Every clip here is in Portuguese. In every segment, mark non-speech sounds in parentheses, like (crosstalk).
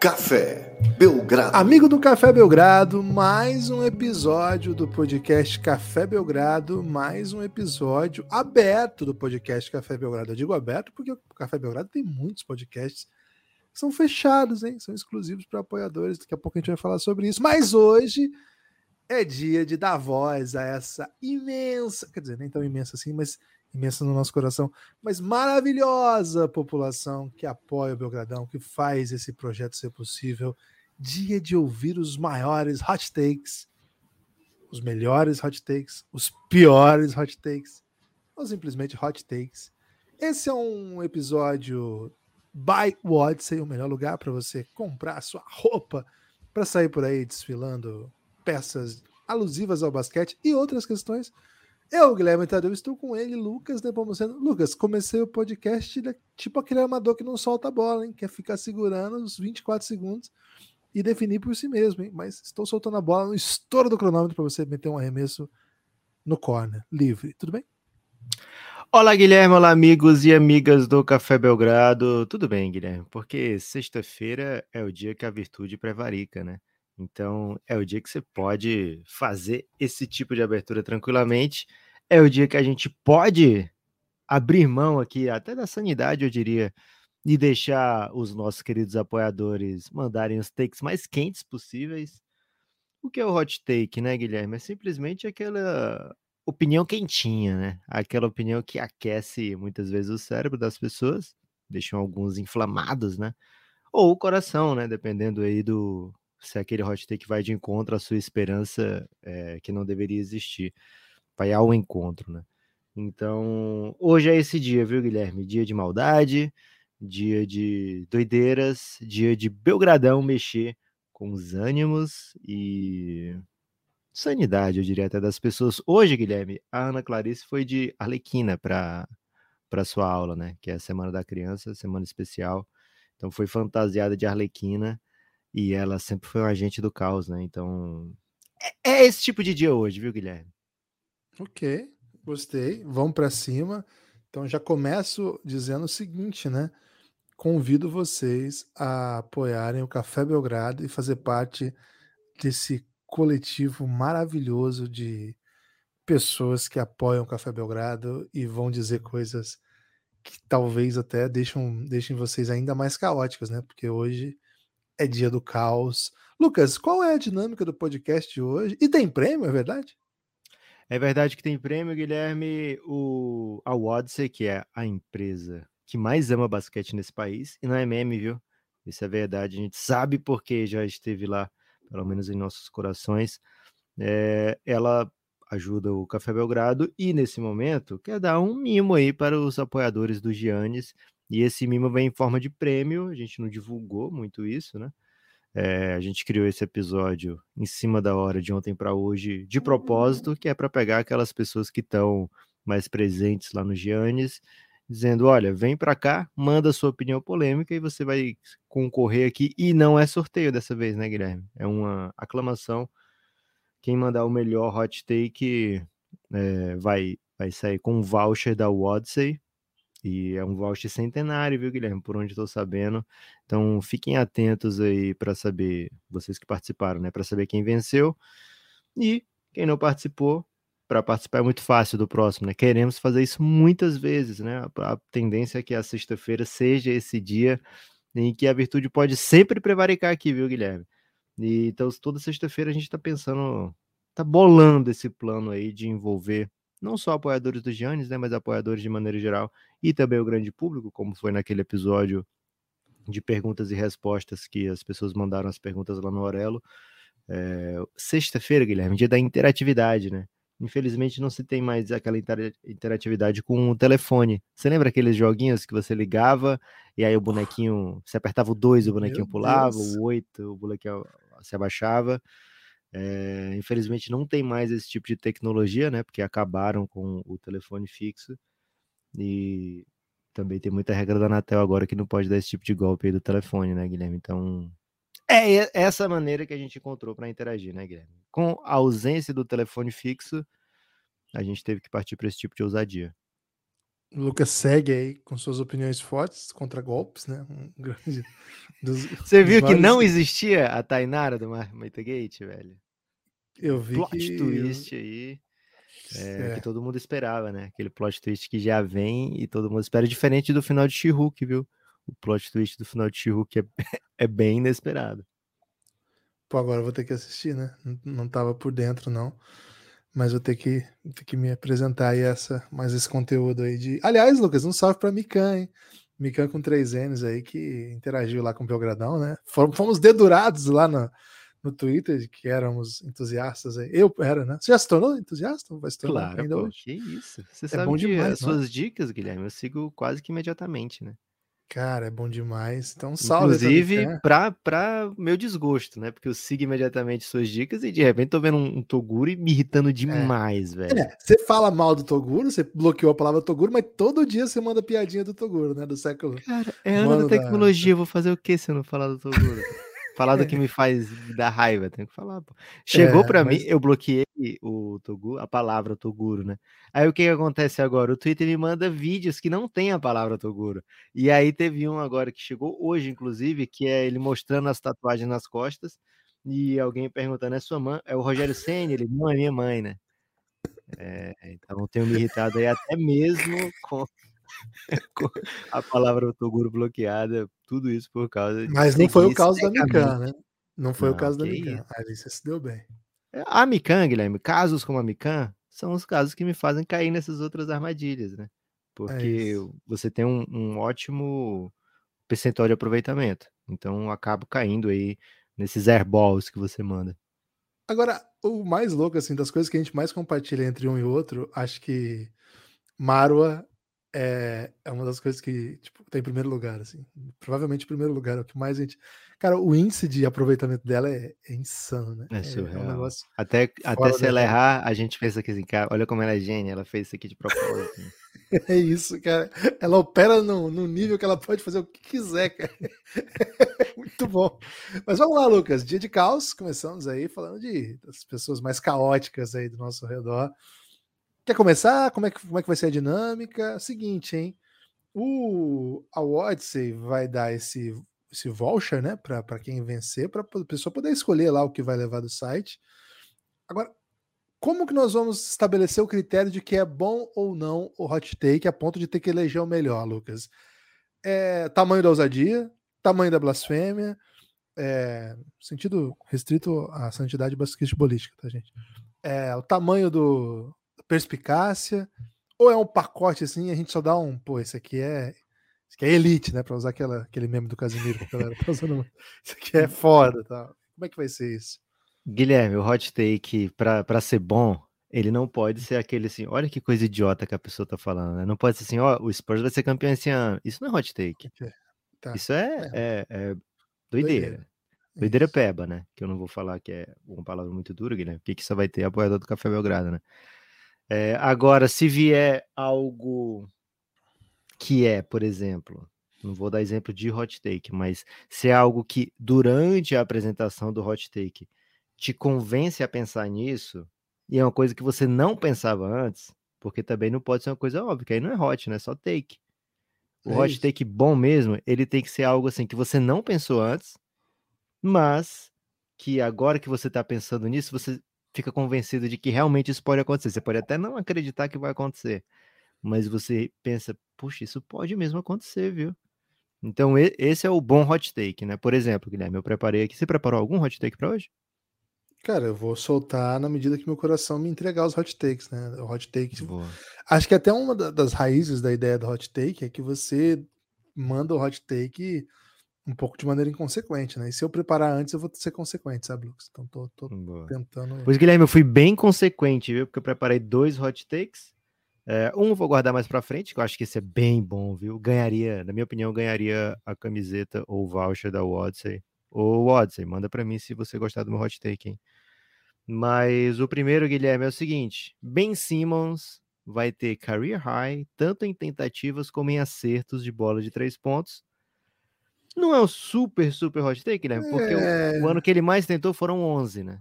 Café Belgrado. Amigo do Café Belgrado, mais um episódio do podcast Café Belgrado, mais um episódio aberto do podcast Café Belgrado. Eu digo aberto porque o Café Belgrado tem muitos podcasts que são fechados, hein? São exclusivos para apoiadores. Daqui a pouco a gente vai falar sobre isso. Mas hoje é dia de dar voz a essa imensa, quer dizer, nem tão imensa assim, mas imensa no nosso coração, mas maravilhosa população que apoia o Belgradão, que faz esse projeto ser possível. Dia de ouvir os maiores hot takes, os melhores hot takes, os piores hot takes, ou simplesmente hot takes. Esse é um episódio by Odyssey, o melhor lugar para você comprar a sua roupa para sair por aí desfilando peças alusivas ao basquete e outras questões eu, Guilherme Tadeu, estou com ele, Lucas Nepomuceno. Lucas, comecei o podcast né, tipo aquele armador que não solta a bola, hein? Quer ficar segurando os 24 segundos e definir por si mesmo, hein? Mas estou soltando a bola no estouro do cronômetro para você meter um arremesso no corner, livre. Tudo bem? Olá, Guilherme. Olá, amigos e amigas do Café Belgrado. Tudo bem, Guilherme? Porque sexta-feira é o dia que a virtude prevarica, né? Então, é o dia que você pode fazer esse tipo de abertura tranquilamente. É o dia que a gente pode abrir mão aqui, até da sanidade, eu diria, e deixar os nossos queridos apoiadores mandarem os takes mais quentes possíveis. O que é o hot take, né, Guilherme? É simplesmente aquela opinião quentinha, né? Aquela opinião que aquece muitas vezes o cérebro das pessoas, deixam alguns inflamados, né? Ou o coração, né? Dependendo aí do, se aquele hot take vai de encontro à sua esperança é, que não deveria existir. Vai ao encontro, né? Então, hoje é esse dia, viu, Guilherme? Dia de maldade, dia de doideiras, dia de Belgradão mexer com os ânimos e sanidade, eu diria até das pessoas. Hoje, Guilherme, a Ana Clarice foi de Arlequina para para sua aula, né? Que é a Semana da Criança, semana especial. Então foi fantasiada de Arlequina e ela sempre foi um agente do caos, né? Então, é, é esse tipo de dia hoje, viu, Guilherme? Ok, gostei. Vamos para cima. Então, já começo dizendo o seguinte, né? Convido vocês a apoiarem o Café Belgrado e fazer parte desse coletivo maravilhoso de pessoas que apoiam o Café Belgrado e vão dizer coisas que talvez até deixam, deixem vocês ainda mais caóticas, né? Porque hoje é dia do caos. Lucas, qual é a dinâmica do podcast hoje? E tem prêmio, é verdade? É verdade que tem prêmio, Guilherme. O, a Odyssey, que é a empresa que mais ama basquete nesse país, e não é meme, viu? Isso é verdade. A gente sabe porque já esteve lá, pelo menos em nossos corações. É, ela ajuda o Café Belgrado e, nesse momento, quer dar um mimo aí para os apoiadores do Giannis e esse mimo vem em forma de prêmio, a gente não divulgou muito isso, né? É, a gente criou esse episódio em cima da hora de ontem para hoje, de propósito, que é para pegar aquelas pessoas que estão mais presentes lá no Giannis, dizendo: olha, vem para cá, manda sua opinião polêmica e você vai concorrer aqui. E não é sorteio dessa vez, né, Guilherme? É uma aclamação. Quem mandar o melhor hot take é, vai, vai sair com um voucher da Odyssey e é um voucher centenário, viu, Guilherme? Por onde estou sabendo. Então fiquem atentos aí para saber, vocês que participaram, né? Para saber quem venceu. E quem não participou, para participar é muito fácil do próximo, né? Queremos fazer isso muitas vezes, né? A, tendência é que a sexta-feira seja esse dia em que a virtude pode sempre prevaricar aqui, viu, Guilherme? E, então, toda sexta-feira a gente está pensando, tá bolando esse plano aí de envolver não só apoiadores do Giannis, né, mas apoiadores de maneira geral e também o grande público, como foi naquele episódio de perguntas e respostas que as pessoas mandaram as perguntas lá no Orelo. É, Sexta-feira, Guilherme, dia da interatividade, né? Infelizmente não se tem mais aquela interatividade com o telefone. Você lembra aqueles joguinhos que você ligava e aí o bonequinho, você apertava o 2, o bonequinho Meu pulava, Deus. o 8, o bonequinho se abaixava. É, infelizmente não tem mais esse tipo de tecnologia, né? Porque acabaram com o telefone fixo. E também tem muita regra da Anatel agora que não pode dar esse tipo de golpe aí do telefone, né, Guilherme? Então, é essa maneira que a gente encontrou para interagir, né, Guilherme? Com a ausência do telefone fixo, a gente teve que partir para esse tipo de ousadia. O Lucas segue aí com suas opiniões fortes contra golpes, né? Um grande. (laughs) Dos, Você viu que não existia a Tainara do Marmita Gate, velho? Eu vi plot que... twist aí. É, é. Que todo mundo esperava, né? Aquele plot twist que já vem e todo mundo espera, diferente do final de she viu? O plot twist do final de she é, (laughs) é bem inesperado. Pô, agora eu vou ter que assistir, né? Não, não tava por dentro, não. Mas vou ter que, ter que me apresentar aí essa, mais esse conteúdo aí de. Aliás, Lucas, um salve para Mikan, hein? Mikan com três N's aí que interagiu lá com o Belgradão, né? Fomos dedurados lá no, no Twitter de que éramos entusiastas aí. Eu era, né? Você já se tornou entusiasta? Vai se tornar claro, ainda pô, hoje? Que isso. Você é sabe bom demais, as suas dicas, Guilherme, eu sigo quase que imediatamente, né? Cara, é bom demais. Então, salve. Inclusive, para pra meu desgosto, né? Porque eu sigo imediatamente suas dicas e de repente tô vendo um, um Toguro e me irritando é. demais, é. velho. É, você fala mal do Toguro, você bloqueou a palavra Toguro, mas todo dia você manda piadinha do Toguro, né? Do século. Cara, é ano da tecnologia, da... vou fazer o que se eu não falar do Toguro? Falar do que me (laughs) faz dar raiva, tenho que falar, pô. Chegou é, para mas... mim, eu bloqueei o Toguro, a palavra Toguro, né? Aí o que, que acontece agora? O Twitter me manda vídeos que não tem a palavra Toguro. E aí teve um agora que chegou hoje, inclusive, que é ele mostrando as tatuagens nas costas e alguém perguntando: é sua mãe? É o Rogério Senna? Ele não é minha mãe, né? É, então tenho me irritado aí até mesmo com a palavra Toguro bloqueada, tudo isso por causa Mas não foi o caso da Mikan, né? Não foi não, o caso da Mikan. Ali você se deu bem. É, a Mikan, Guilherme, casos como a Mikan, são os casos que me fazem cair nessas outras armadilhas, né? É Porque é você tem um, um, ótimo percentual de aproveitamento. Então acabo caindo aí nesses airballs que você manda. Agora, o mais louco, assim, das coisas que a gente mais compartilha entre um e outro, acho que Marwa é, é uma das coisas que, tipo, tá em primeiro lugar, assim. Provavelmente em primeiro lugar, é o que mais a gente. Cara, o índice de aproveitamento dela é, é insano, né? É surreal. É, é um negócio. Até, até se ela errar, a gente pensa que assim, cara, olha como ela é gênia, ela fez isso aqui de propósito. Né? (laughs) é isso, cara. Ela opera no, no nível que ela pode fazer o que quiser, cara. (laughs) Muito bom. Mas vamos lá, Lucas. Dia de caos, começamos aí falando de das pessoas mais caóticas aí do nosso redor. Quer começar? Como é que, como é que vai ser a dinâmica? Seguinte, hein? O, a Odyssey vai dar esse, esse voucher, né, para quem vencer, para a pessoa poder escolher lá o que vai levar do site. Agora, como que nós vamos estabelecer o critério de que é bom ou não o hot take a ponto de ter que eleger o melhor, Lucas? É, tamanho da ousadia, tamanho da blasfêmia, é, sentido restrito à santidade basquetebolística, tá, gente? É, o tamanho do, perspicácia, ou é um pacote assim, a gente só dá um, pô, esse aqui é. Isso aqui é elite, né? Pra usar aquela, aquele meme do Casimiro que a galera tá usando. Isso (laughs) aqui é foda, tá? Como é que vai ser isso? Guilherme, o hot take, pra, pra ser bom, ele não pode ser aquele assim, olha que coisa idiota que a pessoa tá falando, né? Não pode ser assim, ó, o Spurs vai ser campeão esse ano. Isso não é hot take. Tá. Isso é, é. é, é doideira. doideira. Doideira peba, né? Que eu não vou falar que é uma palavra muito dura, Guilherme, porque que só vai ter apoiador do Café Belgrado, né? É, agora, se vier algo que é, por exemplo, não vou dar exemplo de hot take, mas se é algo que durante a apresentação do hot take te convence a pensar nisso, e é uma coisa que você não pensava antes, porque também não pode ser uma coisa óbvia, que aí não é hot, né? É só take. O é hot isso. take bom mesmo, ele tem que ser algo assim que você não pensou antes, mas que agora que você está pensando nisso, você fica convencido de que realmente isso pode acontecer. Você pode até não acreditar que vai acontecer, mas você pensa, puxa, isso pode mesmo acontecer, viu? Então, esse é o bom hot take, né? Por exemplo, Guilherme, eu preparei aqui. Você preparou algum hot take para hoje? Cara, eu vou soltar na medida que meu coração me entregar os hot takes, né? O hot take. Boa. Acho que até uma das raízes da ideia do hot take é que você manda o hot take um pouco de maneira inconsequente, né? E se eu preparar antes, eu vou ser consequente, sabe, Lucas? Então tô, tô tentando. Pois, Guilherme, eu fui bem consequente, viu? Porque eu preparei dois hot takes. É, um vou guardar mais para frente, que eu acho que esse é bem bom, viu? Ganharia, na minha opinião, ganharia a camiseta ou voucher da Odyssey. Ou Odyssey, manda para mim se você gostar do meu hot take, hein? Mas o primeiro, Guilherme, é o seguinte: Ben Simmons vai ter career high, tanto em tentativas como em acertos de bola de três pontos não é um super, super hot take, né? Porque é... o, o, ano que ele mais tentou foram 11, né?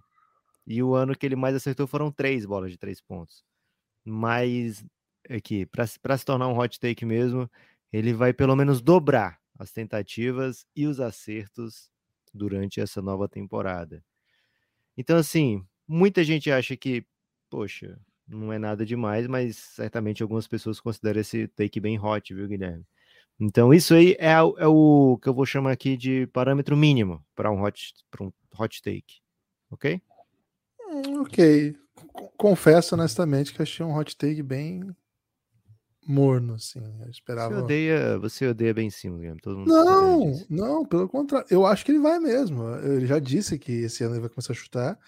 E o ano que ele mais acertou foram três bolas de três pontos. Mas é que para se tornar um hot take mesmo, ele vai pelo menos dobrar as tentativas e os acertos durante essa nova temporada. Então, assim, muita gente acha que, poxa, não é nada demais, mas certamente algumas pessoas consideram esse take bem hot, viu, Guilherme? Então, isso aí é, é o que eu vou chamar aqui de parâmetro mínimo para um hot, um hot take. Ok? Hum, ok. Confesso honestamente que achei um hot take bem morno, assim. Eu esperava. Você odeia, você odeia bem sim, Guilherme. Todo mundo não, não, pelo contrário. Eu acho que ele vai mesmo. Ele já disse que esse ano ele vai começar a chutar.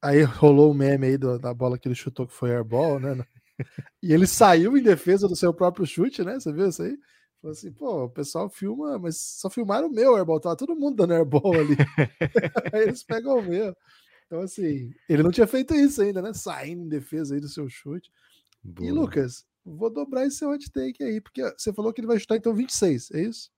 Aí rolou o meme aí do, da bola que ele chutou que foi airball, né? (laughs) E ele saiu em defesa do seu próprio chute, né? Você viu isso aí? Falou assim, pô, o pessoal filma, mas só filmaram o meu airball, tava todo mundo dando airball ali. (laughs) (laughs) aí eles pegam o meu. Então, assim, ele não tinha feito isso ainda, né? Saindo em defesa aí do seu chute. Boa. E, Lucas, vou dobrar esse hot take aí, porque você falou que ele vai chutar então 26, é isso?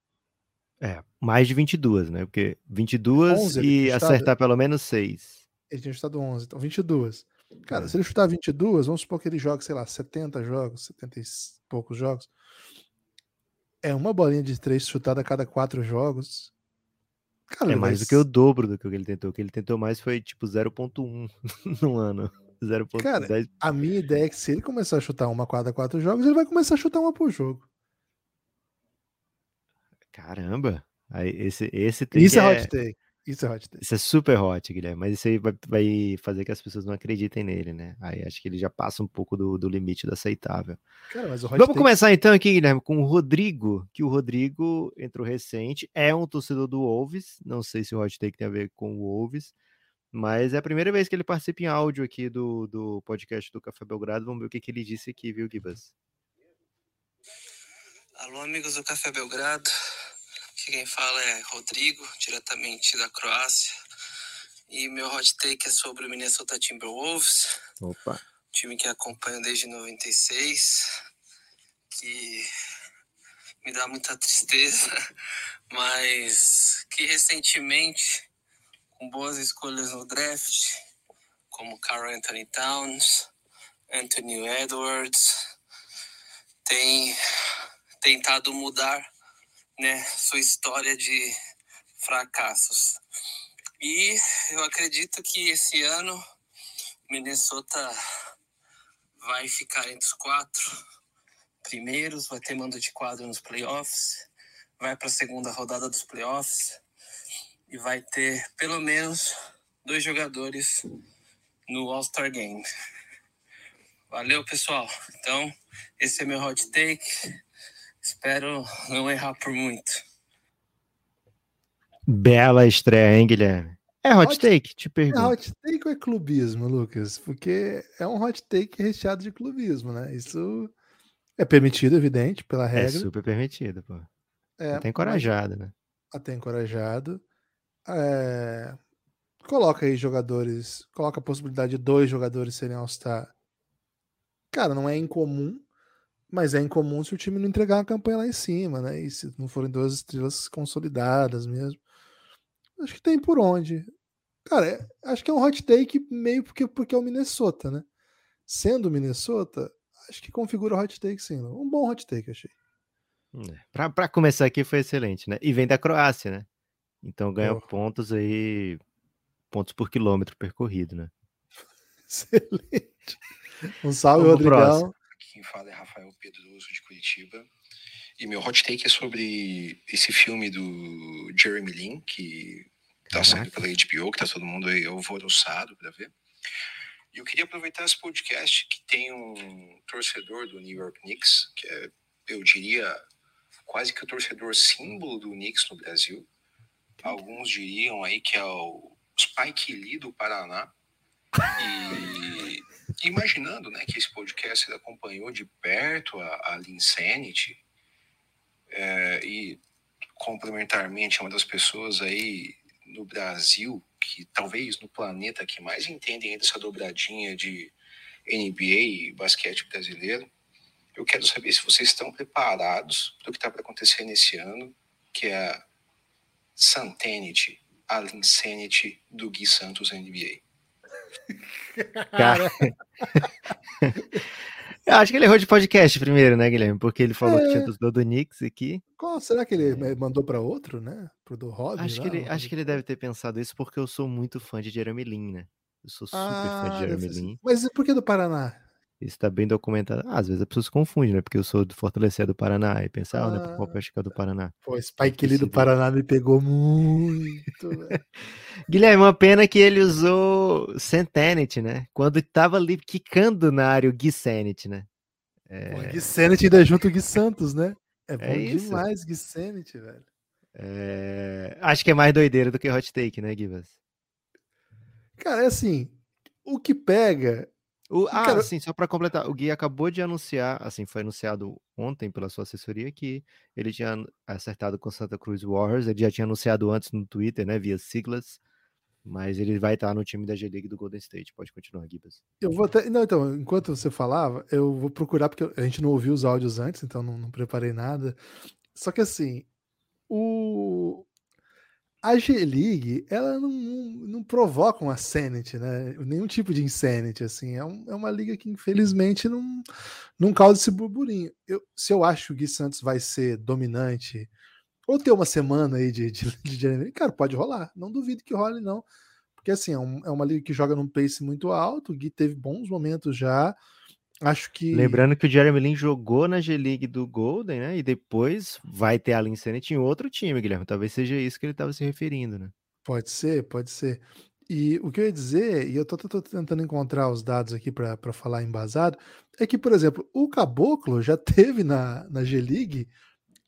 É, mais de 22, né? Porque 22 e acertar pelo menos 6. Ele tinha chutado 11, então 22. Cara, é. se ele chutar 22, vamos supor que ele joga, sei lá, 70 jogos, 70 e poucos jogos. É uma bolinha de três chutada a cada quatro jogos. Cara, é mais do que o dobro do que ele tentou. O que ele tentou mais foi tipo 0.1 (laughs) no ano. 0.10. Cara, a minha (laughs) ideia é que se ele começar a chutar uma a cada quatro jogos, ele vai começar a chutar uma por jogo. Caramba! Aí esse, esse Isso é hot take. Isso é hot take. Isso é super hot, Guilherme. Mas isso aí vai, vai, fazer que as pessoas não acreditem nele, né? Aí acho que ele já passa um pouco do, do limite do aceitável. Cara, Vamos take... começar então aqui, Guilherme, com o Rodrigo, que o Rodrigo entrou recente, é um torcedor do Wolves. Não sei se o hot take tem a ver com o Wolves, mas é a primeira vez que ele participa em áudio aqui do, do podcast do Café Belgrado. Vamos ver o que, que ele disse aqui, viu, Gibas? Alô, amigos do Café Belgrado. Aqui quem fala é Rodrigo, diretamente da Croácia. E meu hot take é sobre o Minnesota Timberwolves. Opa. Time que acompanho desde 96. Que me dá muita tristeza, (laughs) mas que recentemente, com boas escolhas no draft, como Carl Anthony Towns, Anthony Edwards, tem tentado mudar né, sua história de fracassos. E eu acredito que esse ano Minnesota vai ficar entre os quatro primeiros, vai ter mando de quadro nos playoffs, vai para a segunda rodada dos playoffs e vai ter pelo menos dois jogadores no All-Star Game. Valeu, pessoal. Então, esse é meu hot take. Espero não errar por muito. Bela estreia, hein, Guilherme? É hot, hot take? Te pergunto. É hot take ou é clubismo, Lucas? Porque é um hot take recheado de clubismo, né? Isso é permitido, evidente, pela é regra. É super permitido, pô. É, até encorajado, né? Até encorajado. É... Coloca aí jogadores, coloca a possibilidade de dois jogadores serem All-Star. Cara, não é incomum mas é incomum se o time não entregar uma campanha lá em cima, né? E se não forem duas estrelas consolidadas mesmo. Acho que tem por onde. Cara, é, acho que é um hot take meio porque, porque é o Minnesota, né? Sendo o Minnesota, acho que configura o hot take sim. Um bom hot take, achei. É, Para começar aqui foi excelente, né? E vem da Croácia, né? Então ganha oh. pontos aí, pontos por quilômetro percorrido, né? (laughs) Excelente. Um salve, Vamos Rodrigão. Quem fala é Rafael Pedroso, de Curitiba. E meu hot take é sobre esse filme do Jeremy Lin, que tá saindo pela HBO, que tá todo mundo aí alvoroçado para ver. E eu queria aproveitar esse podcast que tem um torcedor do New York Knicks, que é, eu diria, quase que o torcedor símbolo do Knicks no Brasil. Alguns diriam aí que é o Spike Lee do Paraná. E (laughs) imaginando né, que esse podcast acompanhou de perto a, a Linsanity é, e complementarmente é uma das pessoas aí no Brasil que talvez no planeta que mais entendem essa dobradinha de NBA e basquete brasileiro. Eu quero saber se vocês estão preparados para o que está para acontecer nesse ano, que é a Santenity, a Linsanity do Gui Santos NBA. Cara. Eu acho que ele errou de podcast primeiro, né, Guilherme? Porque ele falou é... que tinha do, do Knicks aqui. Qual será que ele é. mandou para outro, né? Pro do Robin? Acho, lá, que, ele, acho que ele deve ter pensado isso porque eu sou muito fã de Jeremy Lin, né? Eu sou super ah, fã de ah, Jeremy Lin. Mas por que do Paraná? Isso tá bem documentado. Ah, às vezes a pessoa se confunde, né? Porque eu sou do Fortalecer do Paraná e pensa, ah, né? Qual que é do Paraná? Pô, Spike Lee do Paraná me pegou muito. (laughs) Guilherme, uma pena que ele usou Sentenet, né? Quando tava ali quicando na área o Gui né? É... Pô, Gui Senet ainda junto o Gui Santos, né? É, é bom é demais Gui velho. É... Acho que é mais doideira do que Hot Take, né, Givas? Cara, é assim, o que pega o, ah, Cara, sim, só para completar, o Gui acabou de anunciar, assim, foi anunciado ontem pela sua assessoria que ele tinha acertado com Santa Cruz Warriors, ele já tinha anunciado antes no Twitter, né, via siglas, mas ele vai estar no time da G-League do Golden State. Pode continuar, Gibas. Eu vou até, não, então, enquanto você falava, eu vou procurar, porque a gente não ouviu os áudios antes, então não, não preparei nada. Só que assim, o, a G-League, ela não, não, provoca uma sanity, né? Nenhum tipo de insanity, assim. É, um, é uma liga que, infelizmente, não, não causa esse burburinho. Eu, se eu acho que o Gui Santos vai ser dominante, ou ter uma semana aí de, de, de, cara, pode rolar. Não duvido que role, não. Porque, assim, é, um, é uma liga que joga num pace muito alto. O Gui teve bons momentos já. Acho que. Lembrando que o Jeremy Lin jogou na G-League do Golden, né? E depois vai ter a Lin Sennett em outro time, Guilherme. Talvez seja isso que ele estava se referindo, né? Pode ser, pode ser. E o que eu ia dizer, e eu tô, tô, tô tentando encontrar os dados aqui para falar embasado, é que, por exemplo, o Caboclo já (laughs) teve na, na G-League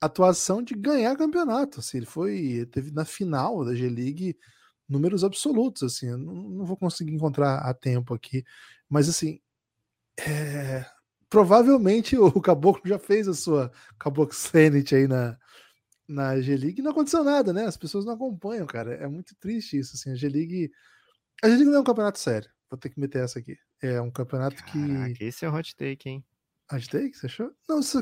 atuação de ganhar campeonato. Assim, ele foi, teve na final da G-League números absolutos. Assim, eu não, não vou conseguir encontrar a tempo aqui, mas assim, é, provavelmente o Caboclo já fez a sua Caboclo Sanity aí na, na G-League e não aconteceu nada, né? As pessoas não acompanham, cara. É muito triste isso, assim. A G-League. A G-League não é um campeonato sério. Vou ter que meter essa aqui. É um campeonato Caraca, que. Esse é o hot take, hein? Hot take? Você achou? Não, você...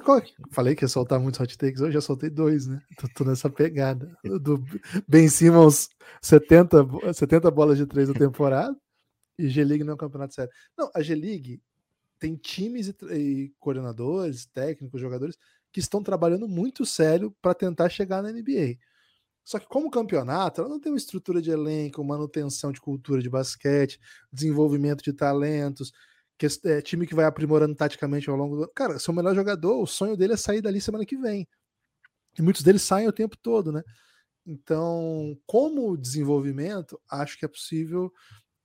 falei que ia soltar muitos hot takes hoje, já soltei dois, né? Tô, tô nessa pegada. Do Ben Simmons, 70, 70 bolas de três na temporada. E G-League não é um campeonato sério. Não, a G-League tem times e, e, coordenadores, técnicos, jogadores que estão trabalhando muito sério para tentar chegar na NBA. Só que como campeonato, ela não tem uma estrutura de elenco, manutenção de cultura de basquete, desenvolvimento de talentos, que é, time que vai aprimorando taticamente ao longo do. Cara, seu melhor jogador, o sonho dele é sair dali semana que vem. E muitos deles saem o tempo todo, né? Então, como desenvolvimento, acho que é possível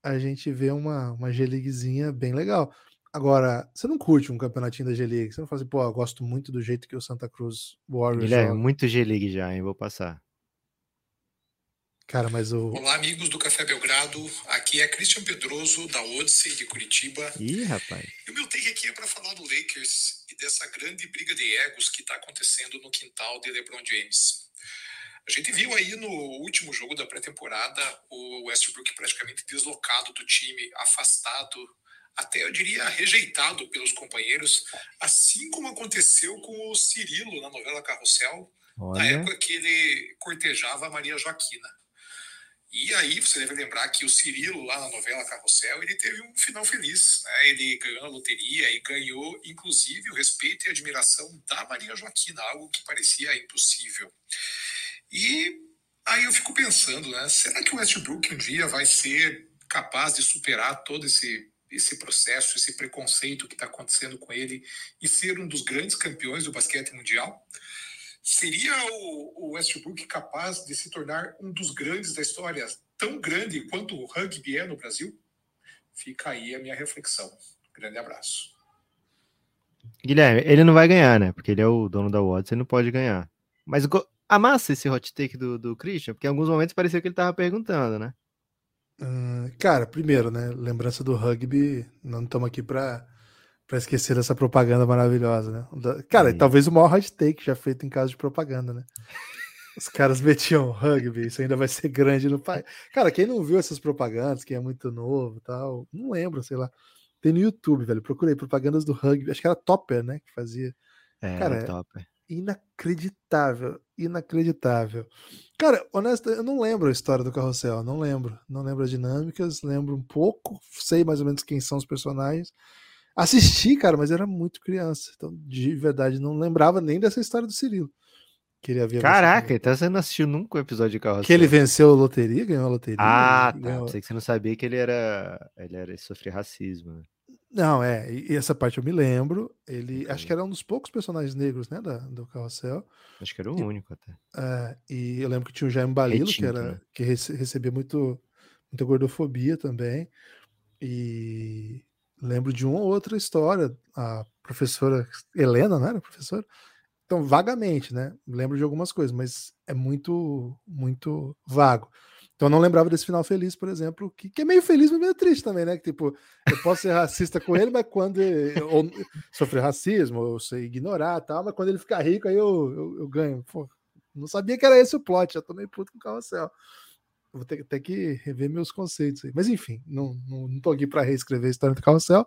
a gente ver uma, uma G-Leaguezinha bem legal. Agora, você não curte um campeonatinho da G-League? Você não fala assim, pô, eu gosto muito do jeito que o Santa Cruz Warriors Guilherme, joga. muito G-League já, hein? Vou passar. Cara, mas o. Olá, amigos do Café Belgrado. Aqui é Christian Pedroso, da Odyssey de Curitiba. Ih, rapaz. E o meu take aqui é para falar do Lakers e dessa grande briga de egos que está acontecendo no quintal de LeBron James. A gente viu aí no último jogo da pré-temporada o Westbrook praticamente deslocado do time, afastado até eu diria rejeitado pelos companheiros, assim como aconteceu com o Cirilo na novela Carrossel, Olha. na época que ele cortejava a Maria Joaquina. E aí você deve lembrar que o Cirilo, lá na novela Carrossel, ele teve um final feliz. Né? Ele ganhou na loteria e ganhou, inclusive, o respeito e admiração da Maria Joaquina, algo que parecia impossível. E aí eu fico pensando, né? Será que o Westbrook um dia vai ser capaz de superar todo esse esse processo, esse preconceito que está acontecendo com ele e ser um dos grandes campeões do basquete mundial? Seria o, Westbrook capaz de se tornar um dos grandes da história, tão grande quanto o rugby é no Brasil? Fica aí a minha reflexão. Grande abraço. Guilherme, ele não vai ganhar, né? Porque ele é o dono da Watts, ele não pode ganhar. Mas amassa esse hot take do, do Christian, porque em alguns momentos parecia que ele estava perguntando, né? Uh, cara, primeiro, né? Lembrança do rugby, não estamos aqui para para esquecer dessa propaganda maravilhosa, né? Cara, Sim. talvez o maior hot take já feito em caso de propaganda, né? Os caras metiam rugby, isso ainda vai ser grande no país. Cara, quem não viu essas propagandas, quem é muito novo tal, não lembro, sei lá. Tem no YouTube, velho. Procurei propagandas do rugby, acho que era Topper, né? Que fazia. É, cara, é Topper inacreditável, inacreditável. Cara, honesto, eu não lembro a história do carrossel, não lembro, não lembro as dinâmicas, lembro um pouco, sei mais ou menos quem são os personagens. Assisti, cara, mas era muito criança. Então, de verdade, não lembrava nem dessa história do Cirilo. Queria ver. Caraca, então você não assistiu nunca o um episódio de Carrossel. Que ele venceu a loteria, ganhou a loteria. Ah, tá. ganhou... Sei que você não sabia que ele era. Ele era ele sofria racismo. Né? Não, é. E essa parte eu me lembro. Ele. Acho que era um dos poucos personagens negros, né? Da, do Carrossel. Acho que era o e, único até. É, e eu lembro que tinha o Jaime Balilo, Retinto, que era. Né? Que rece recebia muito, muita gordofobia também. E lembro de uma ou outra história. A professora Helena, não era professora? Então, vagamente, né? Lembro de algumas coisas, mas é muito, muito vago. Então, eu não lembrava desse final feliz, por exemplo, que, que é meio feliz, mas meio triste também, né? Que, tipo, eu posso ser racista com ele, mas quando eu, sofrer racismo, ou sei ignorar tal, mas quando ele ficar rico, aí eu, eu, eu ganho. Pô, não sabia que era esse o plot, já tô meio puto com o carrossel. Vou ter, ter que rever meus conceitos aí. Mas enfim, não, não, não tô aqui para reescrever a história do carrossel.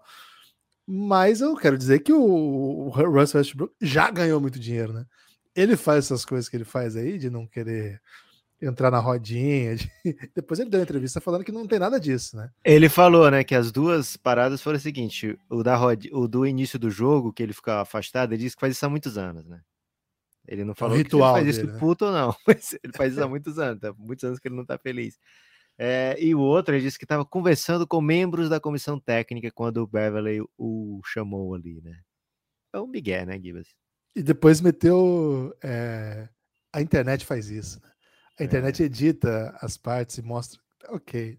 Mas eu quero dizer que o, o Russell Westbrook já ganhou muito dinheiro, né? Ele faz essas coisas que ele faz aí, de não querer entrar na rodinha. De... (laughs) Depois ele deu uma entrevista falando que não tem nada disso, né? Ele falou, né, que as duas paradas foram o seguinte: o, da rod... o do início do jogo, que ele fica afastado, ele disse que faz isso há muitos anos, né? Ele não é falou ritual que ele faz dele, isso né? puto ou não, (laughs) mas ele faz isso há (laughs) muitos anos, tá? muitos anos que ele não tá feliz. É, e o outro, ele disse que estava conversando com membros da comissão técnica quando o Beverly o chamou ali, né? É um Miguel, né, Gibas? E depois meteu. É... A internet faz isso, né? A internet é. edita as partes e mostra. Ok.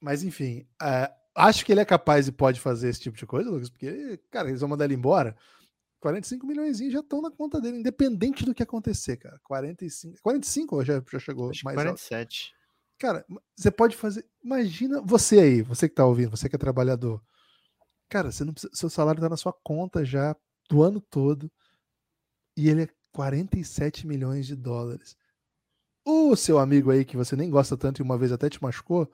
Mas enfim, é, acho que ele é capaz e pode fazer esse tipo de coisa, Lucas, porque, cara, eles vão mandar ele embora. 45 milhões já estão na conta dele, independente do que acontecer, cara. 45. 45 ou já, já chegou acho mais 47. Alto. Cara, você pode fazer. Imagina você aí, você que tá ouvindo, você que é trabalhador. Cara, você não precisa, seu salário tá na sua conta já do ano todo. E ele é 47 milhões de dólares. O seu amigo aí, que você nem gosta tanto e uma vez até te machucou,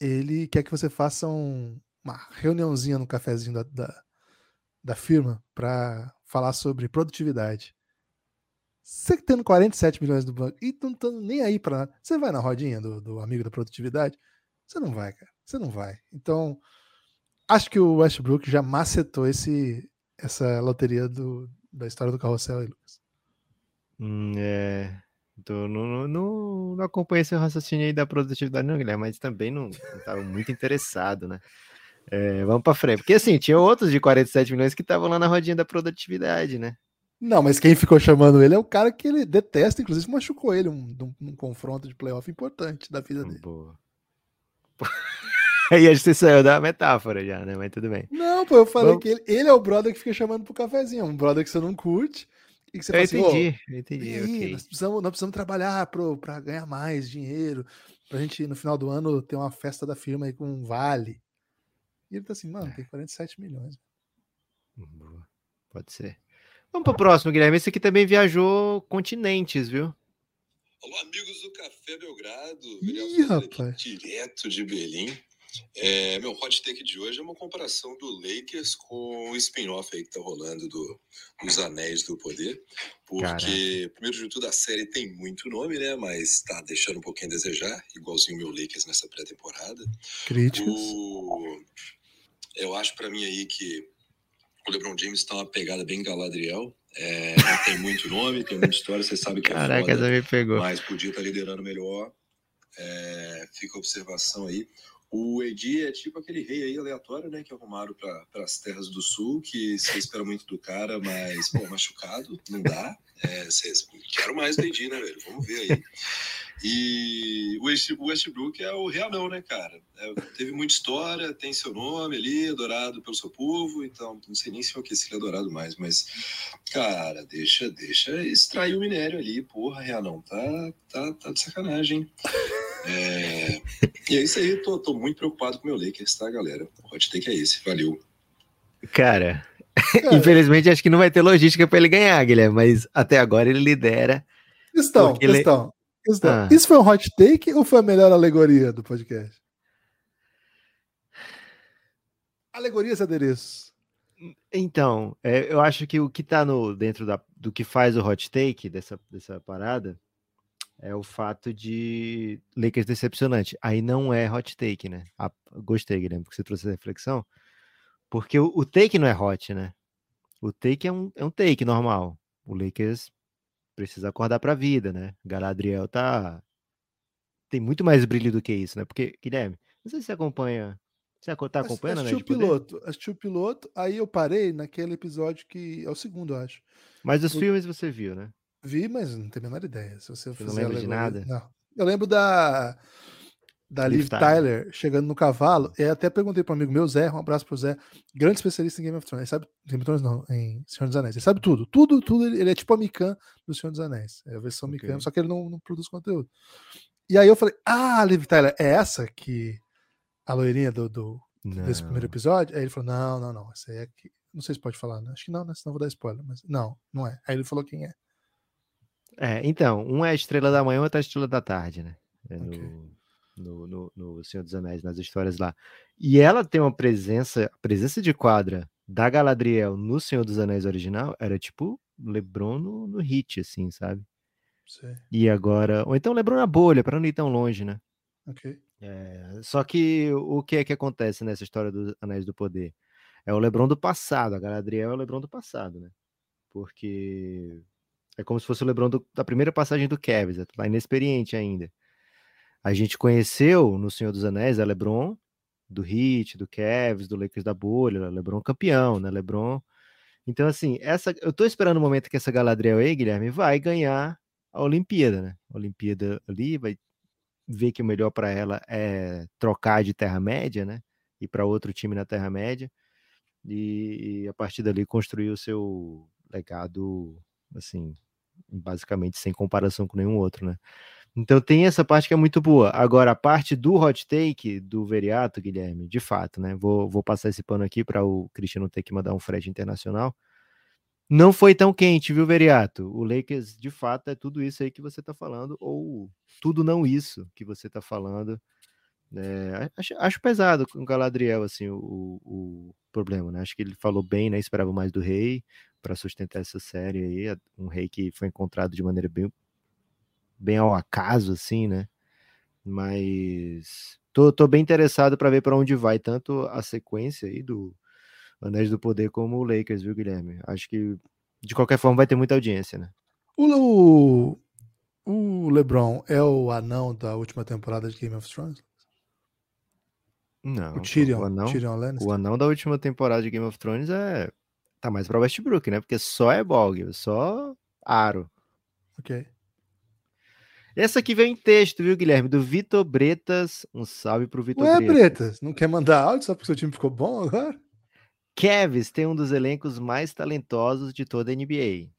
ele quer que você faça um, uma reuniãozinha no cafezinho da, da, da firma para falar sobre produtividade. Você tendo 47 milhões do banco e não estando nem aí para nada, você vai na rodinha do, do amigo da produtividade? Você não vai, cara. Você não vai. Então, acho que o Westbrook já macetou esse, essa loteria do, da história do carrossel aí, Lucas. Hum, é. Tô, não, não, não acompanhei esse raciocínio aí da produtividade, não, Guilherme, mas também não estava muito interessado, né? É, vamos para frente. Porque assim, tinha outros de 47 milhões que estavam lá na rodinha da produtividade, né? Não, mas quem ficou chamando ele é o cara que ele detesta, inclusive machucou ele um, um, um confronto de playoff importante da vida dele. Boa. (laughs) Aí que você saiu da metáfora já, né? Mas tudo bem. Não, pô, eu falei Vamos... que ele, ele, é o brother que fica chamando pro cafezinho, um brother que você não curte. E que você eu fala entendi, assim, oh, eu entendi. Okay. Nós, precisamos, nós precisamos trabalhar pro, pra ganhar mais dinheiro, pra gente no final do ano ter uma festa da firma aí com um vale. E ele tá assim, mano, tem 47 milhões. Boa. Pode ser. Vamos para o próximo, Guilherme. Esse aqui também viajou continentes, viu? Alô, amigos do Café Belgrado. Ih, rapaz. Direto de Berlim. É, meu hot take de hoje é uma comparação do Lakers com o spin-off aí que tá rolando do, dos Anéis do Poder. Porque, primeiro de tudo, a série tem muito nome, né? Mas tá deixando um pouquinho a desejar, igualzinho o meu Lakers nessa pré-temporada. O... Eu acho para mim aí que o LeBron James tá uma pegada bem Galadriel. É, tem muito nome, tem muita história, você sabe que é Caraca, foda, me pegou. mas podia estar tá liderando melhor. É, fica a observação aí. O Edi é tipo aquele rei aí aleatório, né, que arrumaram para as terras do sul, que você espera muito do cara, mas, pô, machucado, não dá. É, quero mais do Edi, né, velho? Vamos ver aí. E o Westbrook é o realão, né, cara? É, teve muita história, tem seu nome ali, adorado pelo seu povo, então não sei nem se é o que se ele é adorado mais, mas, cara, deixa, deixa extrair o minério ali, porra, realão, tá, tá, tá de sacanagem. É, e é isso aí, tô, tô muito preocupado com o meu Lakers, tá, galera? Pode ter que é esse, valeu. Cara, infelizmente acho que não vai ter logística para ele ganhar, Guilherme, mas até agora ele lidera. Questão, questão. Ele... Ah. Isso foi um hot take ou foi a melhor alegoria do podcast? Alegorias e adereços. Então, é, eu acho que o que está no, dentro da, do que faz o hot take dessa, dessa parada é o fato de Lakers decepcionante. Aí não é hot take, né? Ah, gostei, Guilherme, porque você trouxe essa reflexão. Porque o, o take não é hot, né? O take é um, é um take normal. O Lakers precisa acordar para a vida, né? Galadriel tá tem muito mais brilho do que isso, né? Porque Guilherme, não sei se você acompanha, você tá acompanhando, assistiu né? o piloto, assistiu o piloto, aí eu parei naquele episódio que é o segundo, eu acho. Mas os O- filmes você viu, né? Vi, mas não tenho a menor ideia. Se você Você não lembra de nada? Não. Eu lembro da da Liv Tyler. Chegando no cavalo. E até perguntei para um amigo meu, Zé, um abraço pro Zé, grande especialista em Game of Thrones. Ele sabe, Game of Thrones não, em Senhor dos Anéis. Ele sabe tudo, tudo, tudo. Ele, é tipo a Mikan do Senhor dos Anéis. É a versão Ok. Mikan, só que ele não, não produz conteúdo. E aí eu falei, ah, Liv Tyler, é essa que a loirinha do, do- desse primeiro episódio? Aí ele falou, não, não, não, essa aí é que... Não sei se pode falar, né? Acho que não, né? Senão eu vou dar spoiler. Mas não, não é. Aí ele falou quem é. É, então, um é a estrela da manhã, outro é a estrela da tarde, né? É no, no, no, no Senhor dos Anéis, nas histórias lá. E ela tem uma presença, presença de quadra da Galadriel no Senhor dos Anéis original era tipo LeBron no, no hit, assim, sabe? Sei. E agora, ou então LeBron na bolha, para não ir tão longe, né? Ok. É, só que o que é que acontece nessa história dos Anéis do Poder? É o LeBron do passado, a Galadriel é o LeBron do passado, né? Porque é como se fosse o LeBron do- da primeira passagem do Cavs, é lá inexperiente ainda. A gente conheceu no Senhor dos Anéis a LeBron do Heat, do Cavs, do Lakers da bolha, LeBron campeão, né? LeBron. Então assim, essa eu tô esperando o momento que essa Galadriel aí, Guilherme, vai ganhar a Olimpíada, né? A Olimpíada ali vai ver que o melhor para ela é trocar de Terra-média, né? Ir para outro time na Terra-média e, e a partir dali construir o seu legado, assim, basicamente sem comparação com nenhum outro, né? Então tem essa parte que é muito boa. Agora, a parte do hot take do Veriato, Guilherme, de fato, né? Vou, vou passar esse pano aqui para o Cristiano ter que mandar um frete internacional. Não foi tão quente, viu, Veriato? O Lakers, de fato, é tudo isso aí que você tá falando, ou tudo não isso que você tá falando. É, acho, acho pesado com o Galadriel, assim, o, o problema, né? Acho que ele falou bem, né? Esperava mais do rei para sustentar essa série aí. Um rei que foi encontrado de maneira bem, bem ao acaso, assim, né? Mas tô, tô bem interessado para ver para onde vai tanto a sequência aí do Anéis do Poder como o Lakers, viu, Guilherme? Acho que de qualquer forma vai ter muita audiência, né? O, o LeBron é o anão da última temporada de Game of Thrones? Não, O Tyrion, o anão, Tyrion Lannister? o anão da última temporada de Game of Thrones é tá mais para Westbrook, né? Porque só é Bog, só aro. Ok. Essa aqui veio em texto, viu, Guilherme? Do Vitor Bretas. Um salve pro Vitor Ué, Bretas. Bretas, não quer mandar áudio só porque seu time ficou bom agora? Kevs tem um dos elencos mais talentosos de toda a NBA.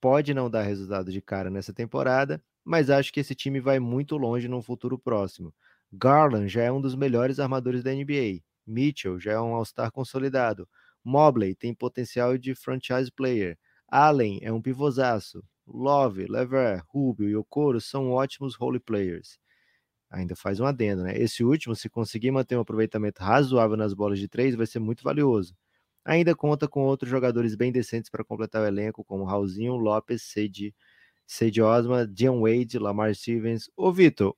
Pode não dar resultado de cara nessa temporada, mas acho que esse time vai muito longe num futuro próximo. Garland já é um dos melhores armadores da NBA. Mitchell já é um All-Star consolidado. Mobley tem potencial de franchise player. Allen é um pivôzaço. Love, Lever, Rubio e Okoro são ótimos role players. Ainda faz um adendo, né? Esse último, se conseguir manter um aproveitamento razoável nas bolas de três, vai ser muito valioso. Ainda conta com outros jogadores bem decentes para completar o elenco, como Raulzinho, Lopes, Sede, Sede Osma, Dion Wade, Lamar Stevens. Ô, Vitor,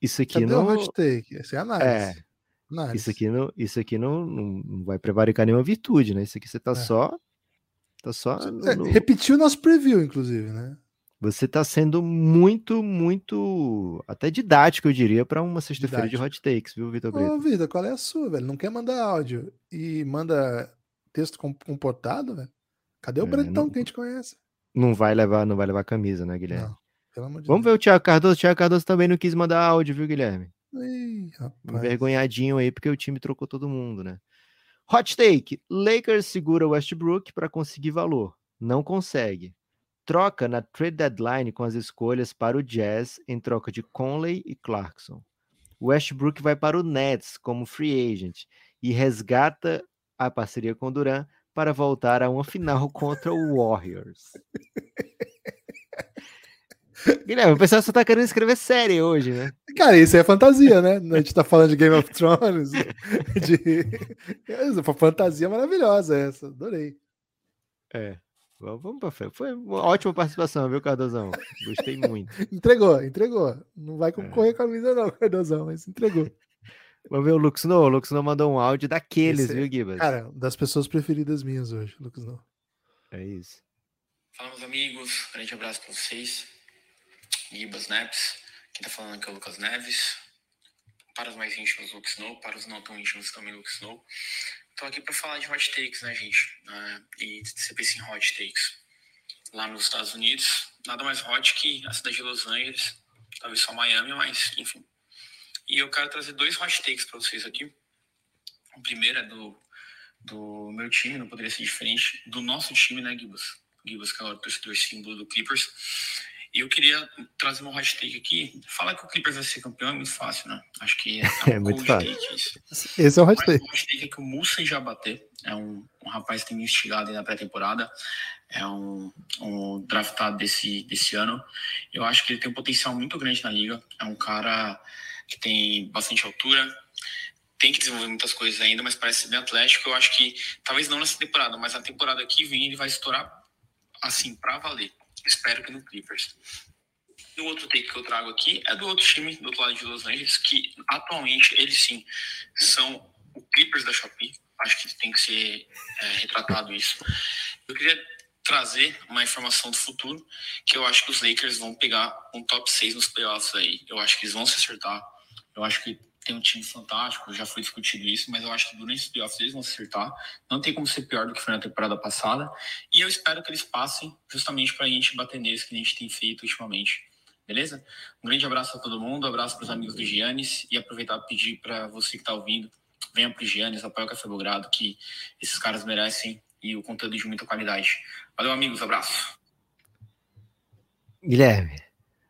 isso aqui Cadê não. o hot take? Essa é a análise. É, Análise. isso aqui não, isso aqui não, não, vai prevaricar nenhuma virtude, né? Isso aqui você tá É. só. Tá só. no- É, no- repetiu o nosso preview, inclusive, né? Você tá sendo muito, muito. Até didático, eu diria, para uma sexta-feira de hot takes, viu, Vitor Brito? Ô, Vida, qual é a sua, velho? Não quer mandar áudio e manda texto com- comportado, velho? Cadê o É, Bretão não- que a gente conhece? Não vai levar, não vai levar camisa, né, Guilherme? Não, pelo amor de Vamos ver o Thiago Cardoso. O Thiago Cardoso também não quis mandar áudio, viu, Guilherme? Rapaz. Envergonhadinho aí, porque o time trocou todo mundo, né? Hot take: Lakers segura Westbrook para conseguir valor. Não consegue. Troca na trade deadline com as escolhas para o Jazz em troca de Conley e Clarkson. Westbrook vai para o Nets como free agent e resgata a parceria com Duran para voltar a uma final (laughs) contra o Warriors. (laughs) Guilherme, o pessoal só tá querendo escrever série hoje, né? Cara, isso é fantasia, né? A gente tá falando de Game of Thrones. (laughs) De... Fantasia maravilhosa essa. Adorei. É. Vamos pra frente. Foi uma ótima participação, viu, Cardozão? Gostei muito. (laughs) Entregou, entregou. Não vai É. concorrer com a camisa, não, Cardozão, mas entregou. Vamos ver o Lux No. O Lux No mandou um áudio daqueles, Esse- viu, Gibas? Cara, das pessoas preferidas minhas hoje, Lucas não. É isso. Fala, meus amigos. Grande abraço pra vocês. Gibas Neves. Quem tá falando aqui é o Lucas Neves. Para os mais íntimos, Luke Snow. Para os não tão íntimos, também Luke Snow. Tô aqui pra falar de hot takes, né, gente? Ah, e você pensa em hot takes. Lá nos Estados Unidos, nada mais hot que a cidade de Los Angeles. Talvez só Miami, mas enfim. E eu quero trazer dois hot takes pra vocês aqui. O primeiro é do, do meu time, não poderia ser diferente. Do nosso time, né, Gibas? Gibas, que é o torcedor símbolo do Clippers. E eu queria trazer uma hot take aqui. Falar que o Clippers vai ser campeão é muito fácil, né? Acho que é, (laughs) É muito fácil. take isso. Esse é o Mas hashtag. o hot take é que o Musa já bater. É um, um rapaz que tem me instigado aí na pré-temporada. É um, um draftado desse, desse ano. Eu acho que ele tem um potencial muito grande na liga. É um cara que tem bastante altura. Tem que desenvolver muitas coisas ainda, mas parece ser bem atlético. Eu acho que, talvez não nessa temporada, mas na temporada que vem ele vai estourar assim, pra valer. Espero que no Clippers. O outro take que eu trago aqui é do outro time, do outro lado de Los Angeles, que atualmente eles sim são o Clippers da Shopee. Acho que tem que ser é, retratado isso. Eu queria trazer uma informação do futuro, que eu acho que os Lakers vão pegar um top 6 nos playoffs aí. Eu acho que eles vão se acertar. Eu acho que tem um time fantástico, já foi discutido isso, mas eu acho que durante os playoffs eles vão se acertar. Não tem como ser pior do que foi na temporada passada. E eu espero que eles passem justamente para a gente bater neles que a gente tem feito ultimamente. Beleza? Um grande abraço a todo mundo, um abraço para os amigos do Giannis e aproveitar para pedir para você que está ouvindo, venha para o Giannis, apoie o Café Belgrado, que esses caras merecem e o conteúdo de muita qualidade. Valeu, amigos, abraço. Guilherme,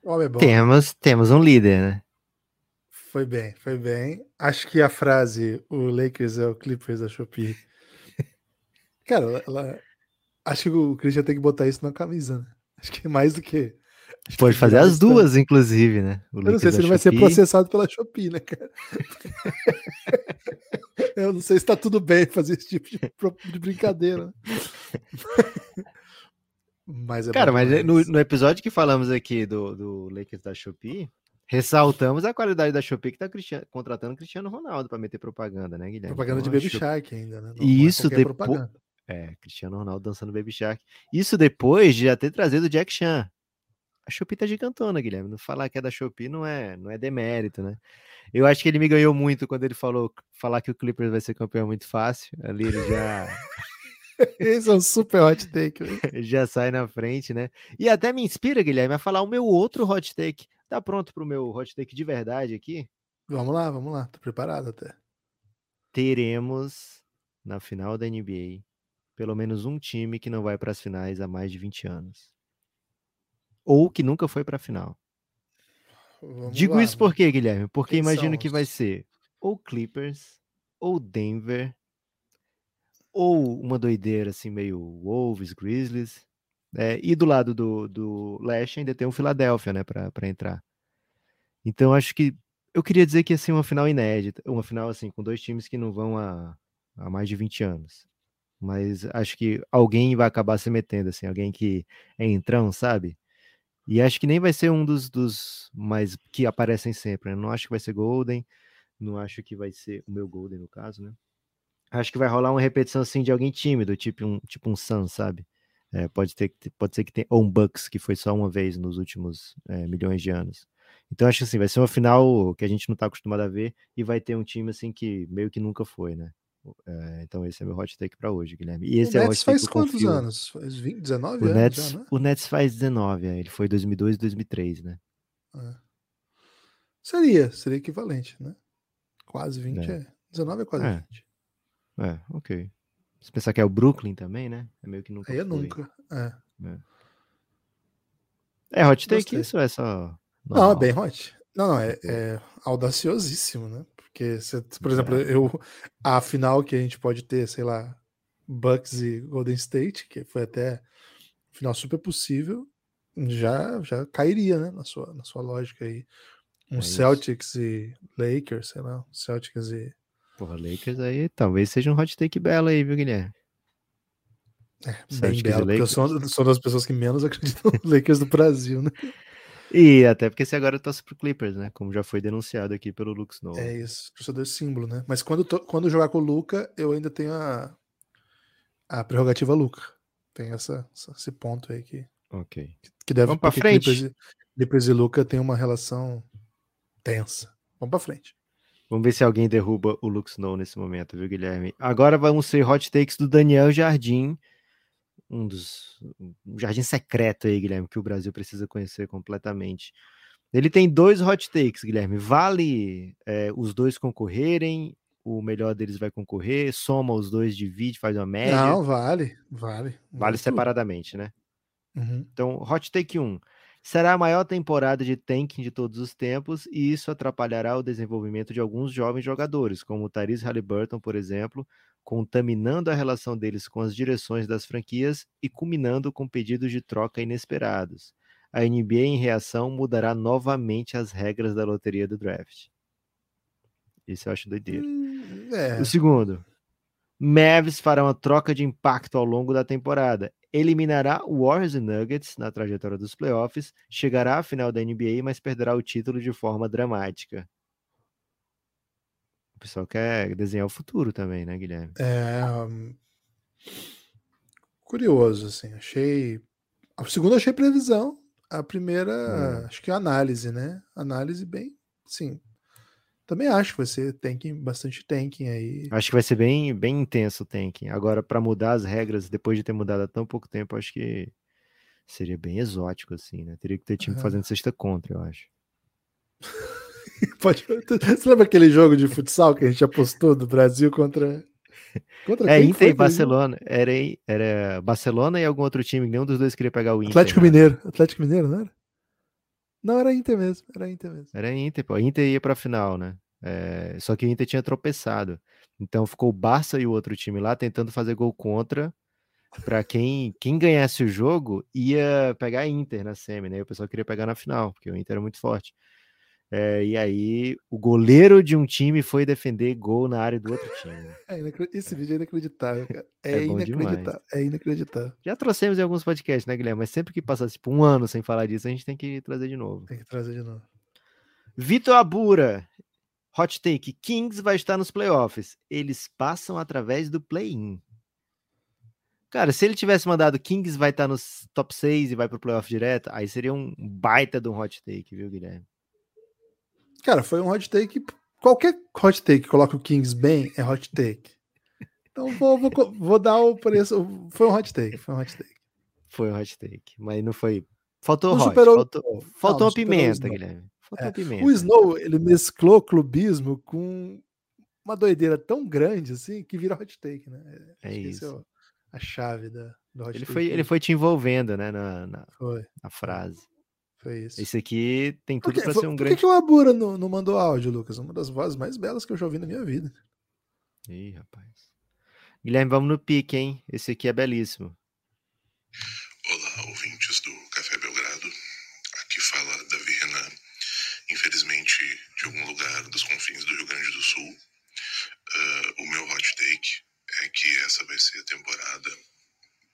é bom. temos, temos um líder, né? Foi bem, foi bem. Acho que a frase o Lakers é o Clippers da Shopee. Cara, ela, acho que o Christian tem que botar isso na camisa, né? Acho que é mais do que. acho que Pode tem fazer que as duas, inclusive, né? O Eu não sei se da ele vai ser processado pela Shopee, né, cara? (laughs) Eu não sei se tá tudo bem fazer esse tipo de, de brincadeira. né? (laughs) Mas é Cara, mas demais. no, no episódio que falamos aqui do, do Lakers da Shopee, ressaltamos a qualidade da Shopee que tá Cristiano- contratando Cristiano Ronaldo para meter propaganda, né, Guilherme? propaganda de Então, a Baby Shark ainda, né? E é isso qualquer depo- propaganda. É, Cristiano Ronaldo dançando Baby Shark. Isso depois de já ter trazido o Jack Chan. A Shopee tá gigantona, Guilherme. Não falar que é da Shopee não é, não é demérito, né? Eu acho que ele me ganhou muito quando ele falou falar que o Clippers vai ser campeão é muito fácil. Ali ele já, (laughs) Esse é um super hot take. né? (laughs) já sai na frente, né? E até me inspira, Guilherme, a falar o meu outro hot take. Tá pronto pro meu hot take de verdade aqui? Vamos lá, vamos lá. Tô preparado até. Teremos na final da NBA pelo menos um time que não vai para as finais há mais de 20 anos. Ou que nunca foi para a final. Vamos Digo lá, isso por quê, Guilherme? Porque Quem imagino que os- vai ser ou Clippers, ou Denver, ou uma doideira assim, meio Wolves, Grizzlies. É, e do lado do, do Leste ainda tem o Philadelphia, né, para entrar. Então acho que eu queria dizer que ia ser uma final inédita, uma final assim, com dois times que não vão há, há mais de 20 anos. Mas acho que alguém vai acabar se metendo, assim, alguém que é entrão, sabe? E acho que nem vai ser um dos, dos mais que aparecem sempre. Né? Não acho que vai ser Golden, não acho que vai ser o meu Golden, no caso, né? Acho que vai rolar uma repetição assim de alguém tímido, tipo um, tipo um Sun, sabe? É, pode, ter, pode ser que tenha. Um Bucks, que foi só uma vez nos últimos é, milhões de anos. Então acho que assim, vai ser uma final que a gente não está acostumado a ver e vai ter um time assim que meio que nunca foi, né? É, então esse é meu hot take para hoje, Guilherme. E esse o é o Nets take faz quantos confio. anos? Faz 20, 19 O anos Nets, já, né? o Nets faz 19, é, ele foi 2002 e 2003, né? É. Seria, seria equivalente, né? Quase 20 É. é. 19 é quase É. 20. É, ok. Se pensar que é o Brooklyn também, né? É meio que nunca Aí é foi. nunca. É. É hot take Gostei. isso ou é só. Não, é normal? bem hot. Não, não, é, é audaciosíssimo, né? Porque, você- por exemplo, eu a final que a gente pode ter, sei lá, Bucks e Golden State, que foi até final super possível, já já cairia, né? Na sua, na sua lógica aí. Um É. Celtics e Lakers, sei lá, um Celtics e. Porra, Lakers aí talvez seja um hot take belo aí, viu, Guilherme? É, bem belo, eu sou, sou das pessoas que menos acreditam no (laughs) Lakers do Brasil, né? E até porque você agora torce pro Clippers, né? Como já foi denunciado aqui pelo Lux Snow. É isso, torcedor símbolo, né? Mas quando, to- quando jogar com o Luca, eu ainda tenho a, a prerrogativa Luca. Tem essa, esse ponto aí que, Ok. que deve Vamos pra frente? Clippers, e- Clippers e Luca tem uma relação tensa. Vamos pra frente. Vamos ver se alguém derruba o Lux Snow nesse momento, viu, Guilherme? Agora vamos ser hot takes do Daniel Jardim, um dos. Um jardim secreto aí, Guilherme, que o Brasil precisa conhecer completamente. Ele tem dois hot takes, Guilherme. Vale é, os dois concorrerem? O melhor deles vai concorrer? Soma os dois, divide, faz uma média? Não, vale, vale. vale separadamente, né? Uhum. Então, hot take 1. Será a maior temporada de tanking de todos os tempos e isso atrapalhará o desenvolvimento de alguns jovens jogadores, como o Tyrese Halliburton, por exemplo, contaminando a relação deles com as direções das franquias e culminando com pedidos de troca inesperados. A NBA, em reação, mudará novamente as regras da loteria do draft. Isso eu acho doideira. Hum, É, O segundo, Mavs fará uma troca de impacto ao longo da temporada. Eliminará o Warriors e Nuggets na trajetória dos playoffs, chegará à final da NBA, mas perderá o título de forma dramática. O pessoal quer desenhar o futuro também, né, Guilherme? é, curioso, assim. Achei. A segunda achei previsão. A primeira, Hum. acho que é análise, né? Análise bem. Sim. Também acho que vai ser tanking, bastante tanking aí. Acho que vai ser bem, bem intenso o tanking. Agora, para mudar as regras, depois de ter mudado há tão pouco tempo, acho que seria bem exótico, assim, né? Teria que ter time Aham. fazendo sexta contra, eu acho. (laughs) Pode... Você lembra aquele jogo de futsal que a gente apostou do Brasil contra. contra É, Inter e? Barcelona. Era, era Barcelona e algum outro time, nenhum dos dois queria pegar o Inter. Atlético né? Mineiro. Atlético Mineiro, não era? Não, era Inter mesmo. Era Inter mesmo. Era Inter, pô. Inter ia pra final, né? É, só que o Inter tinha tropeçado. Então ficou o Barça e o outro time lá tentando fazer gol contra. Pra quem, quem ganhasse o jogo ia pegar a Inter na semi, né? E o pessoal queria pegar na final, porque o Inter era muito forte. É, e aí o goleiro de um time foi defender gol na área do outro time. né? É Esse vídeo é inacreditável, cara. É, É bom demais. inacreditável. É inacreditável. Já trouxemos em alguns podcasts, né, Guilherme? Mas sempre que passar tipo um ano sem falar disso, a gente tem que trazer de novo. Tem que trazer de novo. Vitor Abura, hot take: Kings vai estar nos playoffs. Eles passam através do play-in. Cara, se ele tivesse mandado Kings vai estar nos top 6 e vai pro playoff direto, aí seria um baita de um hot take, viu, Guilherme? Cara, foi um hot take. Qualquer hot take que coloca o Kings bem é hot take. Então vou, vou, vou dar o preço. Foi um hot take. Foi um hot take. Foi um hot take, mas não foi. Faltou Não hot, superou- faltou, faltou não uma pimenta. Guilherme. Faltou É, pimenta. O Snow, ele mesclou clubismo com uma doideira tão grande assim que vira hot take, né? É Acho esse isso. o- a chave da, do hot Ele take. foi, ele foi te envolvendo, né, na, na, na frase. Foi isso. Esse aqui tem Por, tudo por ser um que grande. que o Abura não, não mandou áudio, Lucas? Uma das vozes mais belas que eu já ouvi na minha vida. Ih, rapaz. Guilherme, vamos no pique, hein? Esse aqui é belíssimo. Olá, ouvintes do Café Belgrado. Aqui fala Davi Renan. Infelizmente, de algum lugar dos confins do Rio Grande do Sul. Ah, o meu hot take é que essa vai ser a temporada,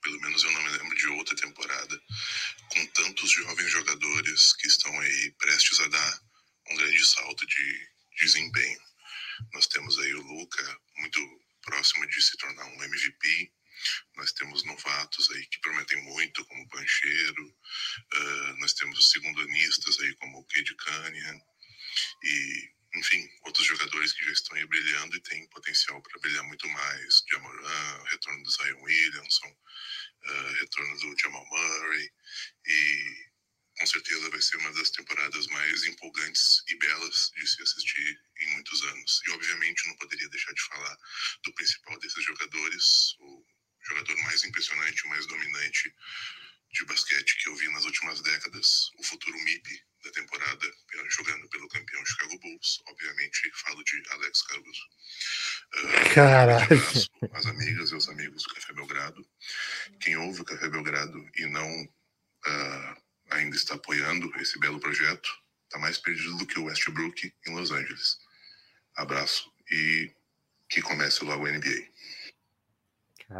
pelo menos eu não me lembro de outra temporada, com tantos jovens jogadores que estão aí prestes a dar um grande salto de desempenho. Nós temos aí o Luca, muito próximo de se tornar um MVP. Nós temos novatos aí que prometem muito, como o Pancheiro. Ah, nós temos os segundanistas aí, como o Cade Cunningham. E, enfim, outros jogadores que já estão aí brilhando e têm potencial para brilhar muito mais. Jamoran, retorno do Zion Williamson, ah, retorno do Jamal Murray. E com certeza vai ser uma das temporadas mais empolgantes e belas de se assistir em muitos anos. E, obviamente, não poderia deixar de falar do principal desses jogadores, o jogador mais impressionante, o mais dominante de basquete que eu vi nas últimas décadas, o futuro MIP da temporada, eh, jogando pelo campeão Chicago Bulls. Obviamente, falo de Alex Caruso. Ah, Caralho. um às amigas e aos amigos do Café Belgrado. Quem ouve o Café Belgrado e não ah, ainda está apoiando esse belo projeto, está mais perdido do que o Westbrook em Los Angeles. Abraço e que comece logo a NBA.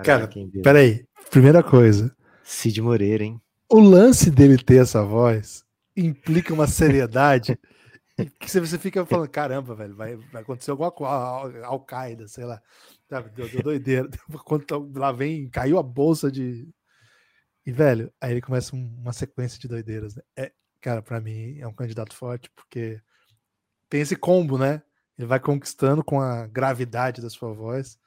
Cara? Peraí, primeira coisa. Cid Moreira, hein? O lance dele ter essa voz implica uma seriedade (laughs) que você fica falando, caramba, velho, vai, vai acontecer alguma coisa, Al-Qaeda, sei lá, sabe, deu, deu doideira. (laughs) Quando lá vem, caiu a bolsa de. E, velho, aí ele começa uma sequência de doideiras, né? É, cara, para mim é um candidato forte, porque tem esse combo, né? Ele vai conquistando com a gravidade da sua voz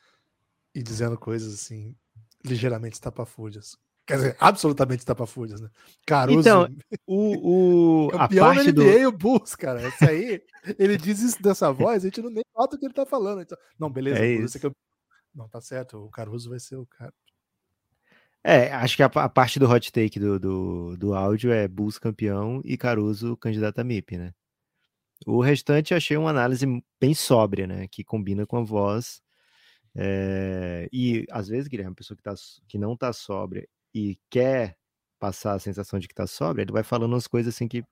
e dizendo coisas assim, ligeiramente estapafúrdias. Quer dizer, absolutamente estapafúrdias, né? Caruso. Então, (laughs) o, o campeão a parte da NBA, do... o Bulls, cara. Isso aí, ele diz isso dessa voz, a gente não nem nota o que ele tá falando. Então, não, beleza, É Bulls, você é campeão. Não, tá certo, o Caruso vai ser o cara. É, acho que a, a parte do hot take do, do, do áudio é Bulls campeão e Caruso candidato a MIP, né? O restante eu achei uma análise bem sóbria, né? Que combina com a voz. É, e às vezes, Guilherme, uma pessoa que, tá, que não tá sóbria e quer passar a sensação de que tá sóbria, ele vai falando umas coisas assim que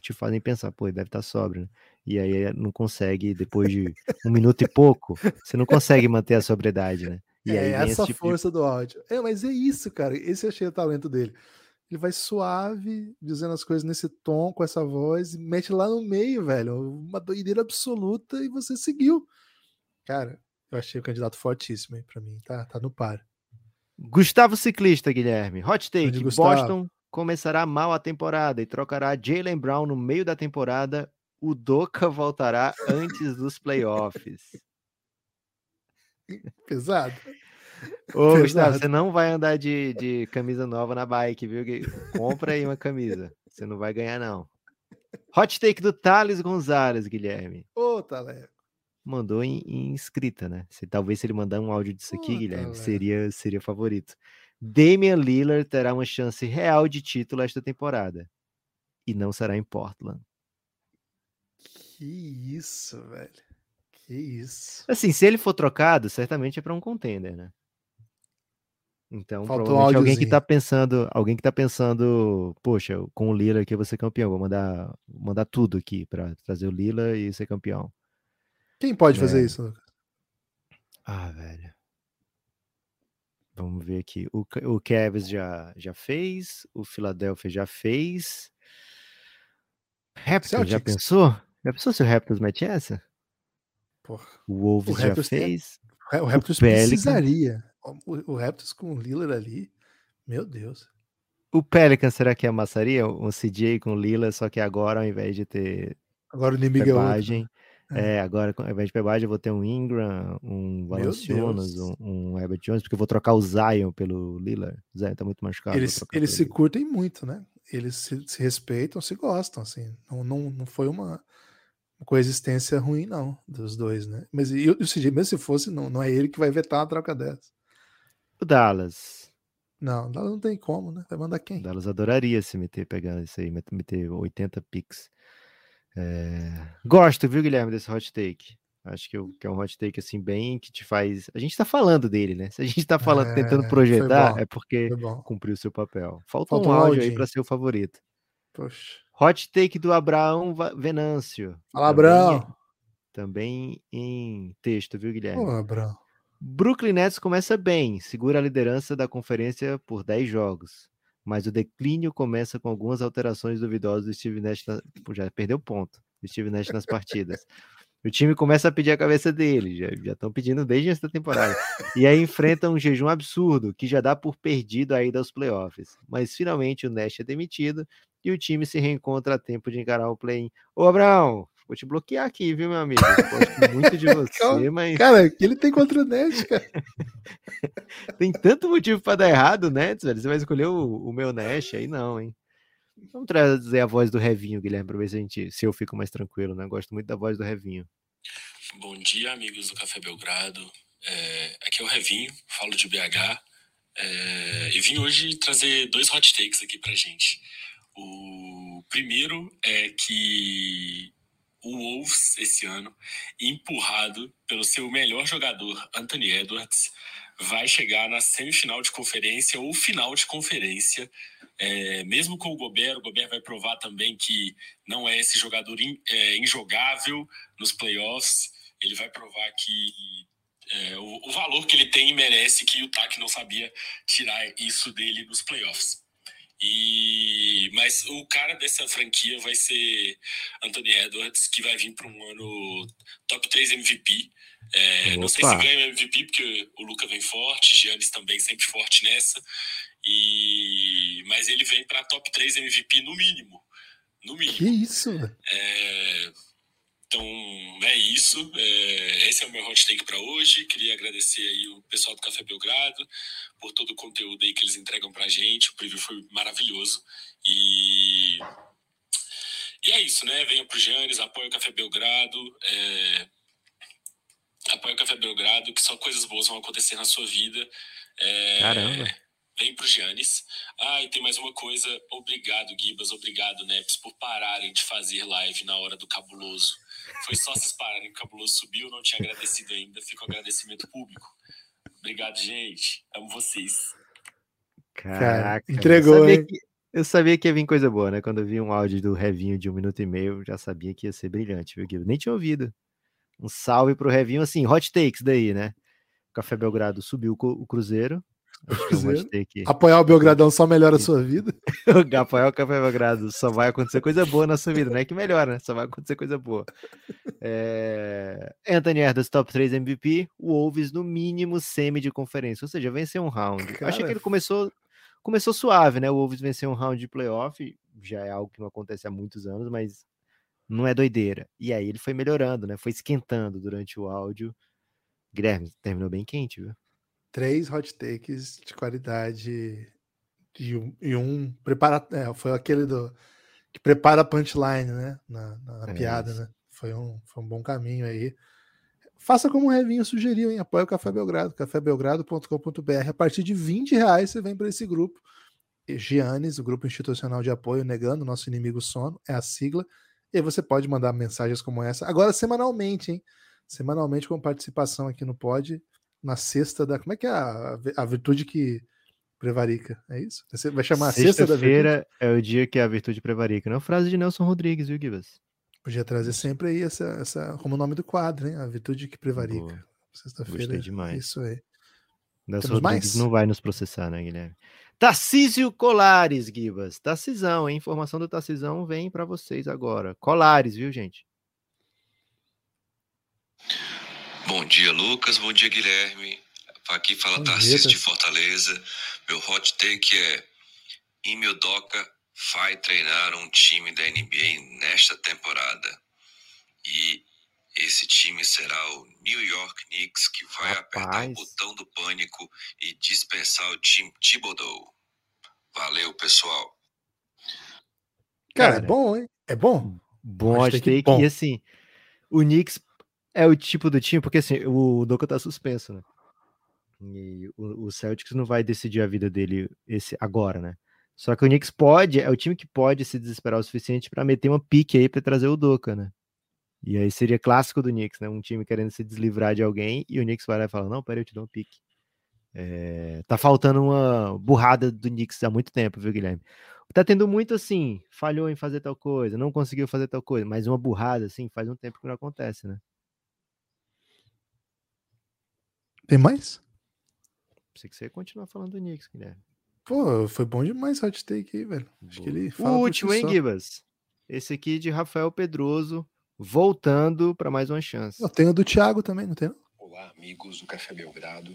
te fazem pensar, pô, ele deve estar tá sóbrio. Né? E aí não consegue, depois de um minuto e pouco, você não consegue manter a sobriedade, né? E é essa tipo de- força do áudio. É, mas é isso, cara. Esse eu achei o talento dele. Ele vai suave, dizendo as coisas nesse tom, com essa voz, e mete lá no meio, velho. Uma doideira absoluta e você seguiu. Cara, eu achei o candidato fortíssimo aí pra mim. Tá, tá no par. Gustavo Ciclista, Guilherme. Hot take. Boston começará mal a temporada e trocará Jalen Brown no meio da temporada. O Doca (laughs) voltará antes dos playoffs. (laughs) Pesado. Ô, Pesado. Gustavo, você não vai andar de, de camisa nova na bike, viu? Compra aí uma camisa. Você não vai ganhar, não. Hot take do Thales Gonzalez, Guilherme. Ô, Taleco. Mandou em, em escrita, né? Se, talvez se ele mandar um áudio disso aqui, Puta, Guilherme, velho. seria, seria favorito. Damian Lillard terá uma chance real de título esta temporada. E não será em Portland. Que isso, velho. Que isso. Assim, se ele for trocado, certamente é para um contender, né? Então, Faltou um alguém que tá pensando, alguém que tá pensando, poxa, com o Lila aqui eu vou ser campeão, vou mandar, mandar tudo aqui para trazer o Lila e ser campeão. Quem pode fazer É. isso, Lucas? Ah, velho. Vamos ver aqui. O, o Cavs já, já fez, o Philadelphia já fez. Raptors, já Celtics. pensou? Já pensou se o Raptors mete essa? Porra. O Wolves já Raptors tem- fez. O Raptors Pelican. precisaria. O, o Raptors com o Lillard ali. Meu Deus. O Pelican, será que amassaria um CJ com Lila, só que agora ao invés de ter Agora o inimigo é outro. É. é, agora ao invés de Pebagem eu vou ter um Ingram, um Valanciunas, um, um Herbert Jones, porque eu vou trocar o Zion pelo Lila. O Zion tá muito machucado. Eles, eles se Lillard. curtem muito, né? Eles se, se respeitam, se gostam, assim. Não, não, não foi uma coexistência ruim, não, dos dois, né? Mas e, o CJ, mesmo se fosse, não, não é ele que vai vetar uma troca dessa. O Dallas. Não, lá não tem como, né? Vai mandar quem? O Dallas adoraria se meter, pegar isso aí, met- meter 80 picks. É, Gosto, viu, Guilherme, desse hot take. Acho que, eu- que é um hot take assim, bem que te faz. A gente tá falando dele, né? Se a gente tá falando, É, tentando projetar, bom, é porque cumpriu seu papel. Falta Faltou um um áudio aí para ser o favorito. Poxa. Hot take do Abraão Venâncio. Fala, Também- Abrão. Também em texto, viu, Guilherme? Ô, Abrão. Brooklyn Nets começa bem, segura a liderança da conferência por 10 jogos. Mas o declínio começa com algumas alterações duvidosas do Steve Nash. Na... Pô, Já perdeu ponto. Do Steve Nash nas partidas. O time começa a pedir a cabeça dele, já estão pedindo desde esta temporada. E aí enfrenta um jejum absurdo, que já dá por perdido a ida aos playoffs. Mas finalmente o Nash é demitido e o time se reencontra a tempo de encarar o play-in. Ô, Abraão, vou te bloquear aqui, viu, meu amigo? Eu Gosto muito de (laughs) você, Calma, mas Cara, o que ele tem contra o Nets, cara? (laughs) tem tanto motivo pra dar errado, Nets, velho. Você vai escolher o, o meu Nash aí, não, hein? Vamos trazer a voz do Revinho, Guilherme, pra ver se, a gente, se eu fico mais tranquilo, né? Gosto muito da voz do Revinho. Bom dia, amigos do Café Belgrado. É, aqui é o Revinho, falo de BH. É, e vim hoje trazer dois hot takes aqui pra gente. O primeiro é que o Wolves, esse ano, empurrado pelo seu melhor jogador, Anthony Edwards, vai chegar na semifinal de conferência ou final de conferência. É, mesmo com o Gobert, o Gobert vai provar também que não é esse jogador in- é, injogável nos playoffs. Ele vai provar que é, o, o valor que ele tem merece que o TAC não sabia tirar isso dele nos playoffs. E mas o cara dessa franquia vai ser Anthony Edwards, que vai vir para um ano top 3 MVP. É, não sei se ganha o MVP, porque o Luca vem forte, Giannis também sempre forte nessa. E mas ele vem para top 3 MVP no mínimo. No mínimo. Que isso? É, então é isso. É, esse é o meu hot take para hoje. Queria agradecer aí o pessoal do Café Belgrado por todo o conteúdo aí que eles entregam pra gente. O preview foi maravilhoso. E, e é isso, né? Venha pro Janes, apoie o Café Belgrado. É, apoie o Café Belgrado, que só coisas boas vão acontecer na sua vida. É, Caramba. Vem pro Janes. Ah, e tem mais uma coisa. Obrigado, Gibas. Obrigado, Neps, por pararem de fazer live na hora do cabuloso. Foi só vocês pararem que o cabuloso subiu, não tinha agradecido ainda. Fica o agradecimento público. Obrigado, gente. Amo vocês. Caraca. entregou, eu sabia, hein? que, eu sabia que ia vir coisa boa, né? Quando eu vi um áudio do Revinho de um minuto e meio, eu já sabia que ia ser brilhante, viu, Guilherme? Nem tinha ouvido. Um salve pro Revinho, assim, hot takes daí, né? O Café Belgrado subiu o Cruzeiro. É. Apoiar o Belgradão só melhora a sua vida. (laughs) O Rafael Café Belgrado só vai acontecer coisa boa na sua vida, não é que melhora, né? Só vai acontecer coisa boa. É... Anthony Edwards, top 3 MVP, o Wolves no mínimo semi de conferência, ou seja, venceu um round. Eu achei que Cara. ele começou começou suave, né? O Wolves venceu um round de playoff, já é algo que não acontece há muitos anos, mas não é doideira. E aí ele foi melhorando, né? Foi esquentando durante o áudio. Guilherme, terminou bem quente, viu? Três hot takes de qualidade e um, e um prepara, é, foi aquele do que prepara a punchline, né? Na, na- na É piada, isso. né? Foi um, foi um bom caminho aí. Faça como o Revinho sugeriu, hein? Apoie o Café Belgrado, cafébelgrado.com.br. A partir de 20 reais você vem para esse grupo. Giannis, o grupo institucional de apoio negando, nosso inimigo sono, é a sigla. E você pode mandar mensagens como essa. Agora, semanalmente, hein? Semanalmente com participação aqui no Pod, na sexta da. Como é que é a, a virtude que prevarica? É isso? Você vai chamar a sexta da virtude? Sexta-feira é o dia que a virtude prevarica. Não é frase de Nelson Rodrigues, viu, Gibas? Podia trazer sempre aí essa, essa como o nome do quadro, hein? A virtude que prevarica. Sexta-feira. Gostei demais. Isso aí. Nelson Temos Rodrigues mais? não vai nos processar, né, Guilherme? Tarcísio Colares, Gibas. Tarcisão, hein? Informação do Tarcisão vem para vocês agora. Colares, viu, gente? Bom dia, Lucas. Bom dia, Guilherme. Aqui fala Tarcísio de. Fortaleza. Meu hot take é: Ime Udoka vai treinar um time da NBA nesta temporada. E esse time será o New York Knicks, que vai apertar o Rapaz. botão do pânico e dispensar o time Thibodeau. Valeu, pessoal. Cara, é Cara, bom, hein? É bom. Bom Hot hot take take. bom. E assim, o Knicks é o tipo do time, porque assim, o Doka tá suspenso, né? E o, o Celtics não vai decidir a vida dele esse agora, né? Só que o Knicks pode, é o time que pode se desesperar o suficiente para meter uma pique aí para trazer o Doka, né? E aí seria clássico do Knicks, né? Um time querendo se deslivrar de alguém e o Knicks vai lá e fala: Não, peraí, eu te dou um pique. É, tá faltando uma burrada do Knicks há muito tempo, viu, Guilherme? Tá tendo muito assim, falhou em fazer tal coisa, não conseguiu fazer tal coisa, mas uma burrada assim, faz um tempo que não acontece, né? Tem mais? Pensei que você ia continuar falando do Knicks, Guilherme. Pô, foi bom demais hot take aí, velho. Acho que Boa. ele O último, hein. Gibas? Esse aqui de Rafael Pedroso, voltando para mais uma chance. Eu tenho o do Thiago também, não tem? não? Olá, amigos do Café Belgrado.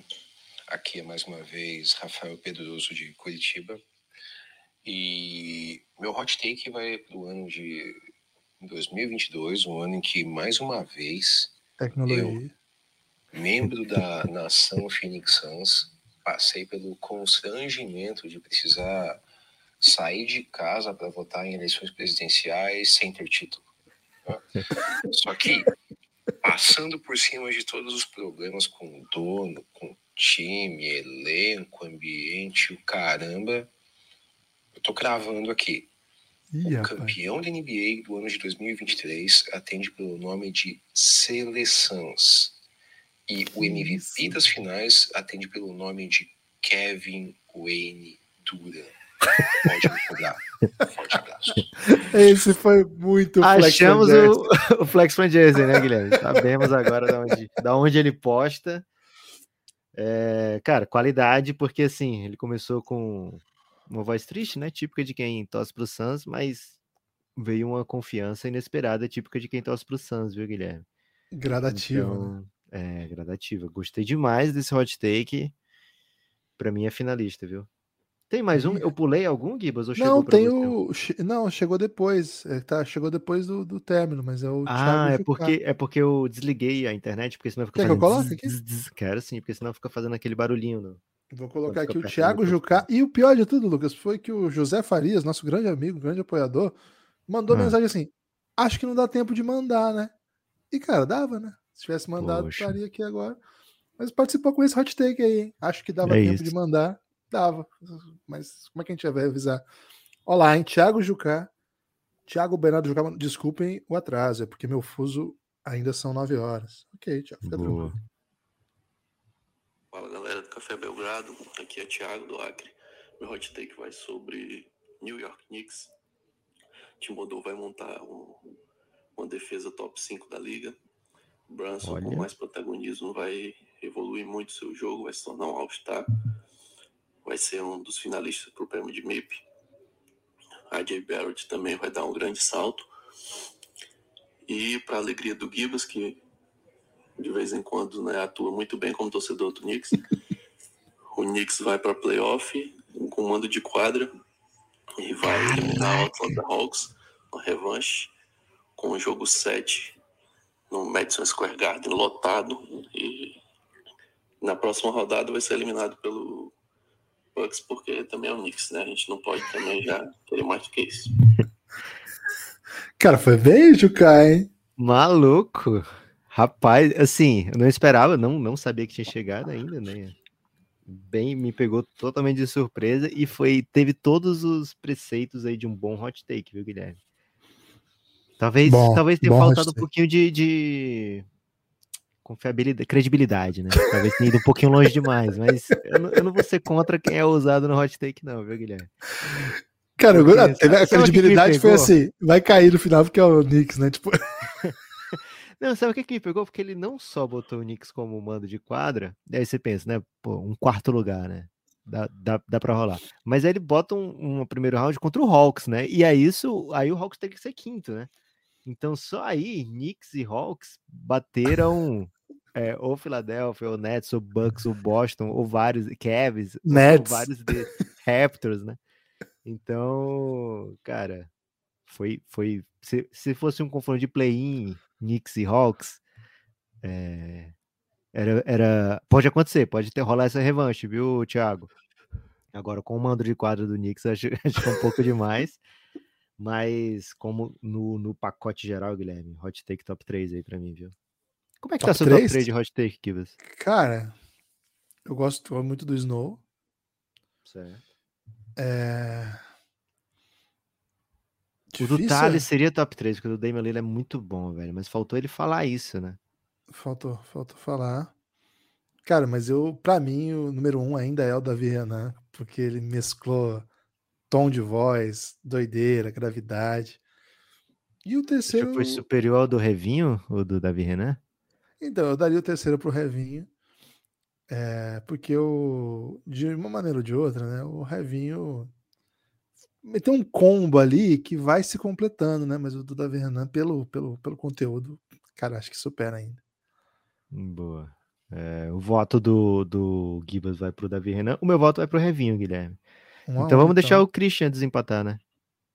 Aqui é mais uma vez Rafael Pedroso de Curitiba. E meu hot take vai do ano de 2022, um ano em que mais uma vez Tecnologia. Membro da nação Phoenix Suns, passei pelo constrangimento de precisar sair de casa para votar em eleições presidenciais sem ter título. né? Só que, passando por cima de todos os problemas com o dono, com time, elenco, ambiente, o caramba, eu tô cravando aqui. Ih, O campeão da NBA do ano de 2023 atende pelo nome de Seleções. E o MVP das finais atende pelo nome de Kevin Wayne Durant. Pode me cobrar. Forte abraço. Esse foi muito flex Achamos o, (laughs) o Flex Fan Jersey, né, Guilherme? Sabemos agora da onde, da onde ele posta. É, cara, qualidade, porque assim, ele começou com uma voz triste, né? Típica de quem torce pro Suns, mas veio uma confiança inesperada, típica de quem torce pro Suns, viu, Guilherme? Gradativa. Né? Então, né? É, gradativa. Gostei demais desse hot take. Pra mim é finalista, viu? Tem mais um? Eu pulei algum, Gibas? Ou não, tem o. Não, chegou depois. É, tá, chegou depois do, do término, mas é o. Ah, é porque, é porque eu desliguei a internet, porque senão fica Quer fazendo. Que eu coloque aqui? Quero sim, porque senão fica fazendo aquele barulhinho. No... Vou colocar aqui o Thiago Jucá. E o pior de tudo, Lucas, foi que o José Farias, nosso grande amigo, grande apoiador, mandou ah. mensagem assim: acho que não dá tempo de mandar, né? E, cara, dava, né? Se tivesse mandado, Poxa. estaria aqui agora. Mas participou com esse hot take aí, hein? Acho que dava é tempo isso. de mandar. Dava. Mas como é que a gente vai avisar? Olá, hein? Thiago Jucá. Thiago Bernardo Jucá, desculpem o atraso, é porque meu fuso ainda são 9 horas. Ok, Thiago, fica Boa. tranquilo. Fala galera do Café Belgrado, aqui é Thiago do Acre. Meu hot take vai sobre New York Knicks. Timodou vai montar um, uma defesa top 5 da liga. Brunson, Olha. com mais protagonismo, vai evoluir muito seu jogo, vai se tornar um All-Star vai ser um dos finalistas para o prêmio de MIP. A Jay Barrett também vai dar um grande salto. E para a alegria do Gibas, que de vez em quando né, atua muito bem como torcedor do Knicks, o Knicks vai para playoff com comando de quadra e vai eliminar o Atlanta Hawks no revanche com o jogo 7 no Madison Square Garden lotado e na próxima rodada vai ser eliminado pelo Bucks porque também é o Knicks, né? A gente não pode também já querer mais do que isso. (laughs) Cara, foi bem, Juca, hein? Maluco. Rapaz, assim, eu não esperava, não, não sabia que tinha chegado ainda, né? Bem, me pegou totalmente de surpresa e foi teve todos os preceitos aí de um bom hot take, viu, Guilherme? Talvez, bom, talvez tenha faltado um pouquinho de, de confiabilidade, credibilidade, né? Talvez tenha ido um pouquinho longe demais, mas eu não, eu não, vou ser contra quem é ousado no hot take, não, viu, Guilherme? Cara, eu, a, a credibilidade foi assim, vai cair no final porque é o Knicks, né? Tipo... (laughs) Não, sabe o que, que me pegou? Porque ele não só botou o Knicks como mando de quadra, aí você pensa, né? Pô, um quarto lugar, né? Dá, dá, dá pra rolar. Mas aí ele bota um, um primeiro round contra o Hawks, né? E aí isso, aí o Hawks tem que ser quinto, né? Então só aí Knicks e Hawks bateram é, ou Philadelphia, ou Nets, ou Bucks, ou Boston, ou vários Cavs, Nets. ou vários de Raptors, né? Então, cara, foi foi se, se fosse um confronto de play-in, Knicks e Hawks, é, era, era pode acontecer, pode ter rolar essa revanche, viu, Thiago? Agora com o mando de quadro do Knicks acho, (laughs) acho que é um pouco demais. Mas como no, no pacote geral, Guilherme, hot take top 3 aí pra mim, viu? Como é que top tá seu 3? top 3 de hot take, Kivas? Cara, eu gosto muito do Snow. Certo. É... O do Thales é? seria top 3, porque o do Damian Lillard é muito bom, velho. Mas faltou ele falar isso, né? Faltou, faltou falar. Cara, mas eu, pra mim, o número um ainda é o Davi Renan, porque ele mesclou tom de voz, doideira, gravidade. E o terceiro. Você foi superior ao do Revinho, o do Davi Renan? Então, eu daria o terceiro pro Revinho. É, porque o, de uma maneira ou de outra, né? O Revinho tem um combo ali que vai se completando, né? Mas o do Davi Renan, pelo, pelo, pelo conteúdo, cara, acho que supera ainda. Boa. É, o voto do, do Gibas vai pro Davi Renan. O meu voto vai pro Revinho, Guilherme. Um então vamos então. deixar o Christian desempatar, né?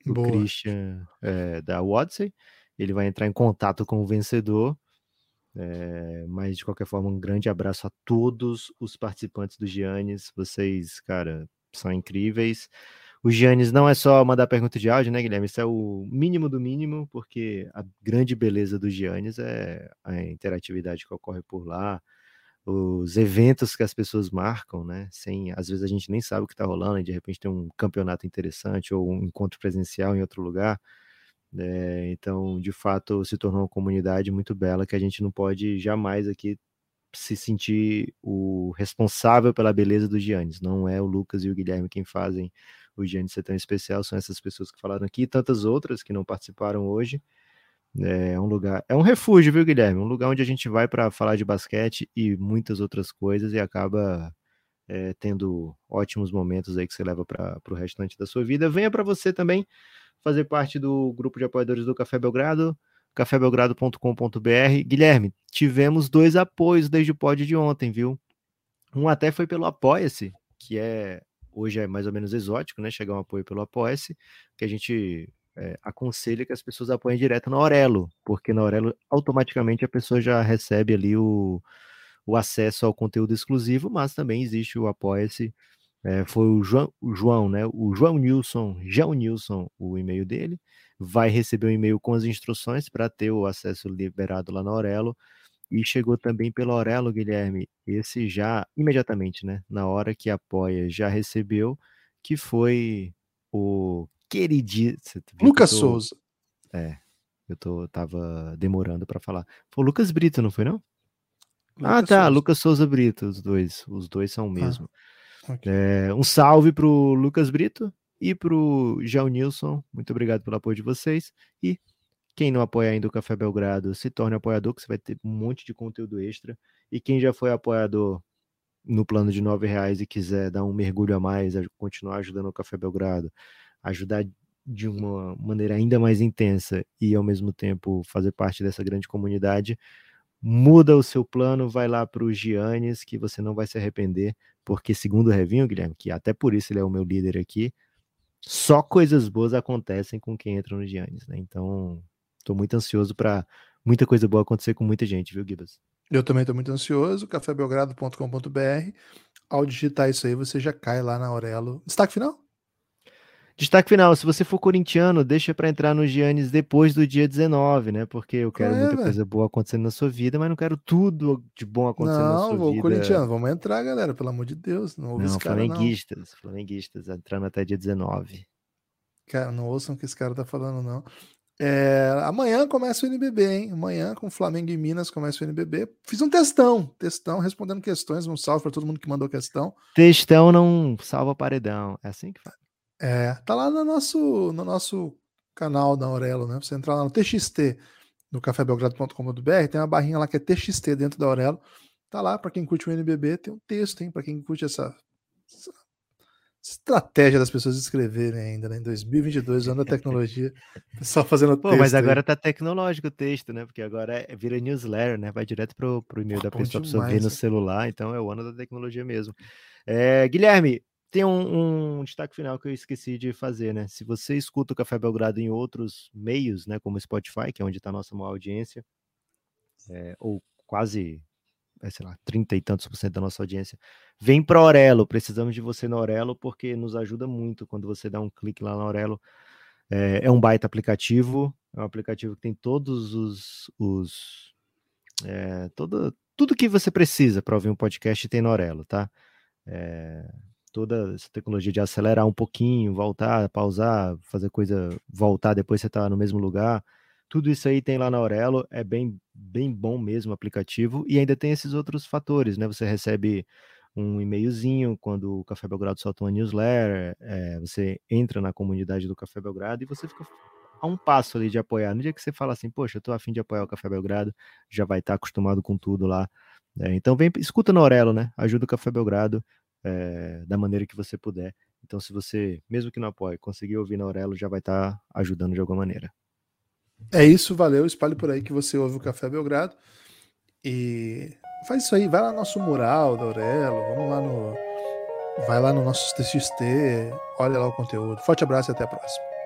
O Boa. Christian é, da Watson. Ele vai entrar em contato com o vencedor. É, mas de qualquer forma, um grande abraço a todos os participantes do Giannis. Vocês, cara, são incríveis. O Giannis não é só mandar pergunta de áudio, né, Guilherme? Isso é o mínimo do mínimo, porque a grande beleza do Giannis é a interatividade que ocorre por lá, os eventos que as pessoas marcam, né? Sem, às vezes a gente nem sabe o que está rolando, e de repente tem um campeonato interessante ou um encontro presencial em outro lugar. É, então, de fato, se tornou uma comunidade muito bela que a gente não pode jamais aqui se sentir o responsável pela beleza do Giannis. Não é o Lucas e o Guilherme quem fazem o Giannis ser tão especial, são essas pessoas que falaram aqui e tantas outras que não participaram hoje. É um lugar, é um refúgio, viu, Guilherme? Um lugar onde a gente vai para falar de basquete e muitas outras coisas e acaba é, tendo ótimos momentos aí que você leva para o restante da sua vida. Venha para você também fazer parte do grupo de apoiadores do Café Belgrado, cafébelgrado.com.br. Guilherme, tivemos dois apoios desde o pod de ontem, viu? Um até foi pelo Apoia-se, que é hoje é mais ou menos exótico, né? Chegar um apoio pelo Apoia-se, que a gente é, que as pessoas apoiem direto na Aurelo, porque na Aurelo automaticamente a pessoa já recebe ali o, o acesso ao conteúdo exclusivo, mas também existe o Apoia-se. É, foi o João, o João, né? O João Nilson, João Nilson, o e-mail dele. Vai receber um e-mail com as instruções para ter o acesso liberado lá na Aurelo. E chegou também pelo Aurelo, Guilherme, esse já imediatamente, né? Na hora que apoia, já recebeu, que foi o queridíssimo. Lucas tô... Souza. É, eu tô, tava demorando para falar. Foi o Lucas Brito, não foi não? Lucas ah, tá, Souza. Lucas Souza Brito, os dois, os dois são o ah, mesmo. Ah, okay. é, um salve pro Lucas Brito e pro João Nilson, muito obrigado pelo apoio de vocês e quem não apoia ainda o Café Belgrado, se torne apoiador, que você vai ter um monte de conteúdo extra. E quem já foi apoiador no plano de nove reais e quiser dar um mergulho a mais, continuar ajudando o Café Belgrado, ajudar de uma maneira ainda mais intensa e ao mesmo tempo fazer parte dessa grande comunidade, muda o seu plano, vai lá para o Giannis, que você não vai se arrepender, porque segundo o Revinho, Guilherme, que até por isso ele é o meu líder aqui, só coisas boas acontecem com quem entra no Giannis, né? Então, Estou muito ansioso para muita coisa boa acontecer com muita gente, viu, Gibas? Eu também estou muito ansioso. cafébelgrado.com.br. Ao digitar isso aí, você já cai lá na Aurelo. Destaque final? Destaque final, se você for corintiano, deixa para entrar no Giannis depois do dia 19, né? Porque eu quero é, muita véio. coisa boa acontecendo na sua vida, mas não quero tudo de bom acontecendo não, na sua vou, vida. Não, corintiano, vamos entrar, galera, pelo amor de Deus. Não ouve não, esse cara, flamenguistas, não. flamenguistas, entrando até dia 19. Cara, não ouçam o que esse cara tá falando, não. É, amanhã começa o NBB, hein? Amanhã com Flamengo e Minas começa o NBB. Fiz um testão, testão, respondendo questões. Um salve para todo mundo que mandou questão. Testão não salva paredão. É assim que faz. É, tá lá no nosso, no nosso canal da Aurelo, né? Você entrar lá no TXT, no cafébelgrado.com.br, tem uma barrinha lá que é TXT dentro da Aurelo. Tá lá para quem curte o NBB, tem um texto, hein? Para quem curte essa, essa estratégia das pessoas escreverem ainda, né? Em 2022, usando a tecnologia, (laughs) só fazendo Pô, texto. mas agora aí. tá tecnológico o texto, né? Porque agora é, vira newsletter, né? Vai direto pro, pro e-mail da pessoa demais, pra ver no celular, então é o ano da tecnologia mesmo. É, Guilherme, tem um, um, destaque final que eu esqueci de fazer, né? Se você escuta o Café Belgrado em outros meios, né? Como Spotify, que é onde está a nossa maior audiência, é, ou quase é, sei lá, 30 e tantos por cento da nossa audiência, vem para Aurelo. Precisamos de você na Aurelo porque nos ajuda muito quando você dá um clique lá na Aurelo. É, é um baita aplicativo, é um aplicativo que tem todos os. os é, todo, tudo que você precisa para ouvir um podcast tem na Aurelo, tá? É, toda essa tecnologia de acelerar um pouquinho, voltar, pausar, fazer coisa, voltar, depois você está no mesmo lugar. Tudo isso aí tem lá na Aurelo, é bem, bem bom mesmo o aplicativo, e ainda tem esses outros fatores, né? Você recebe um e-mailzinho quando o Café Belgrado solta uma newsletter, é, você entra na comunidade do Café Belgrado e você fica a um passo ali de apoiar. No dia que você fala assim, poxa, eu tô afim de apoiar o Café Belgrado, já vai estar tá acostumado com tudo lá. É, então vem, escuta no Aurelo, né? Ajuda o Café Belgrado é, da maneira que você puder. Então, se você, mesmo que não apoie, conseguir ouvir na Aurelo, já vai estar tá ajudando de alguma maneira. É isso, valeu. Espalhe por aí que você ouve o Café Belgrado. E faz isso aí, vai lá no nosso mural da Aurelo, vamos lá no. Vai lá no nosso TXT, olha lá o conteúdo. Forte abraço e até a próxima.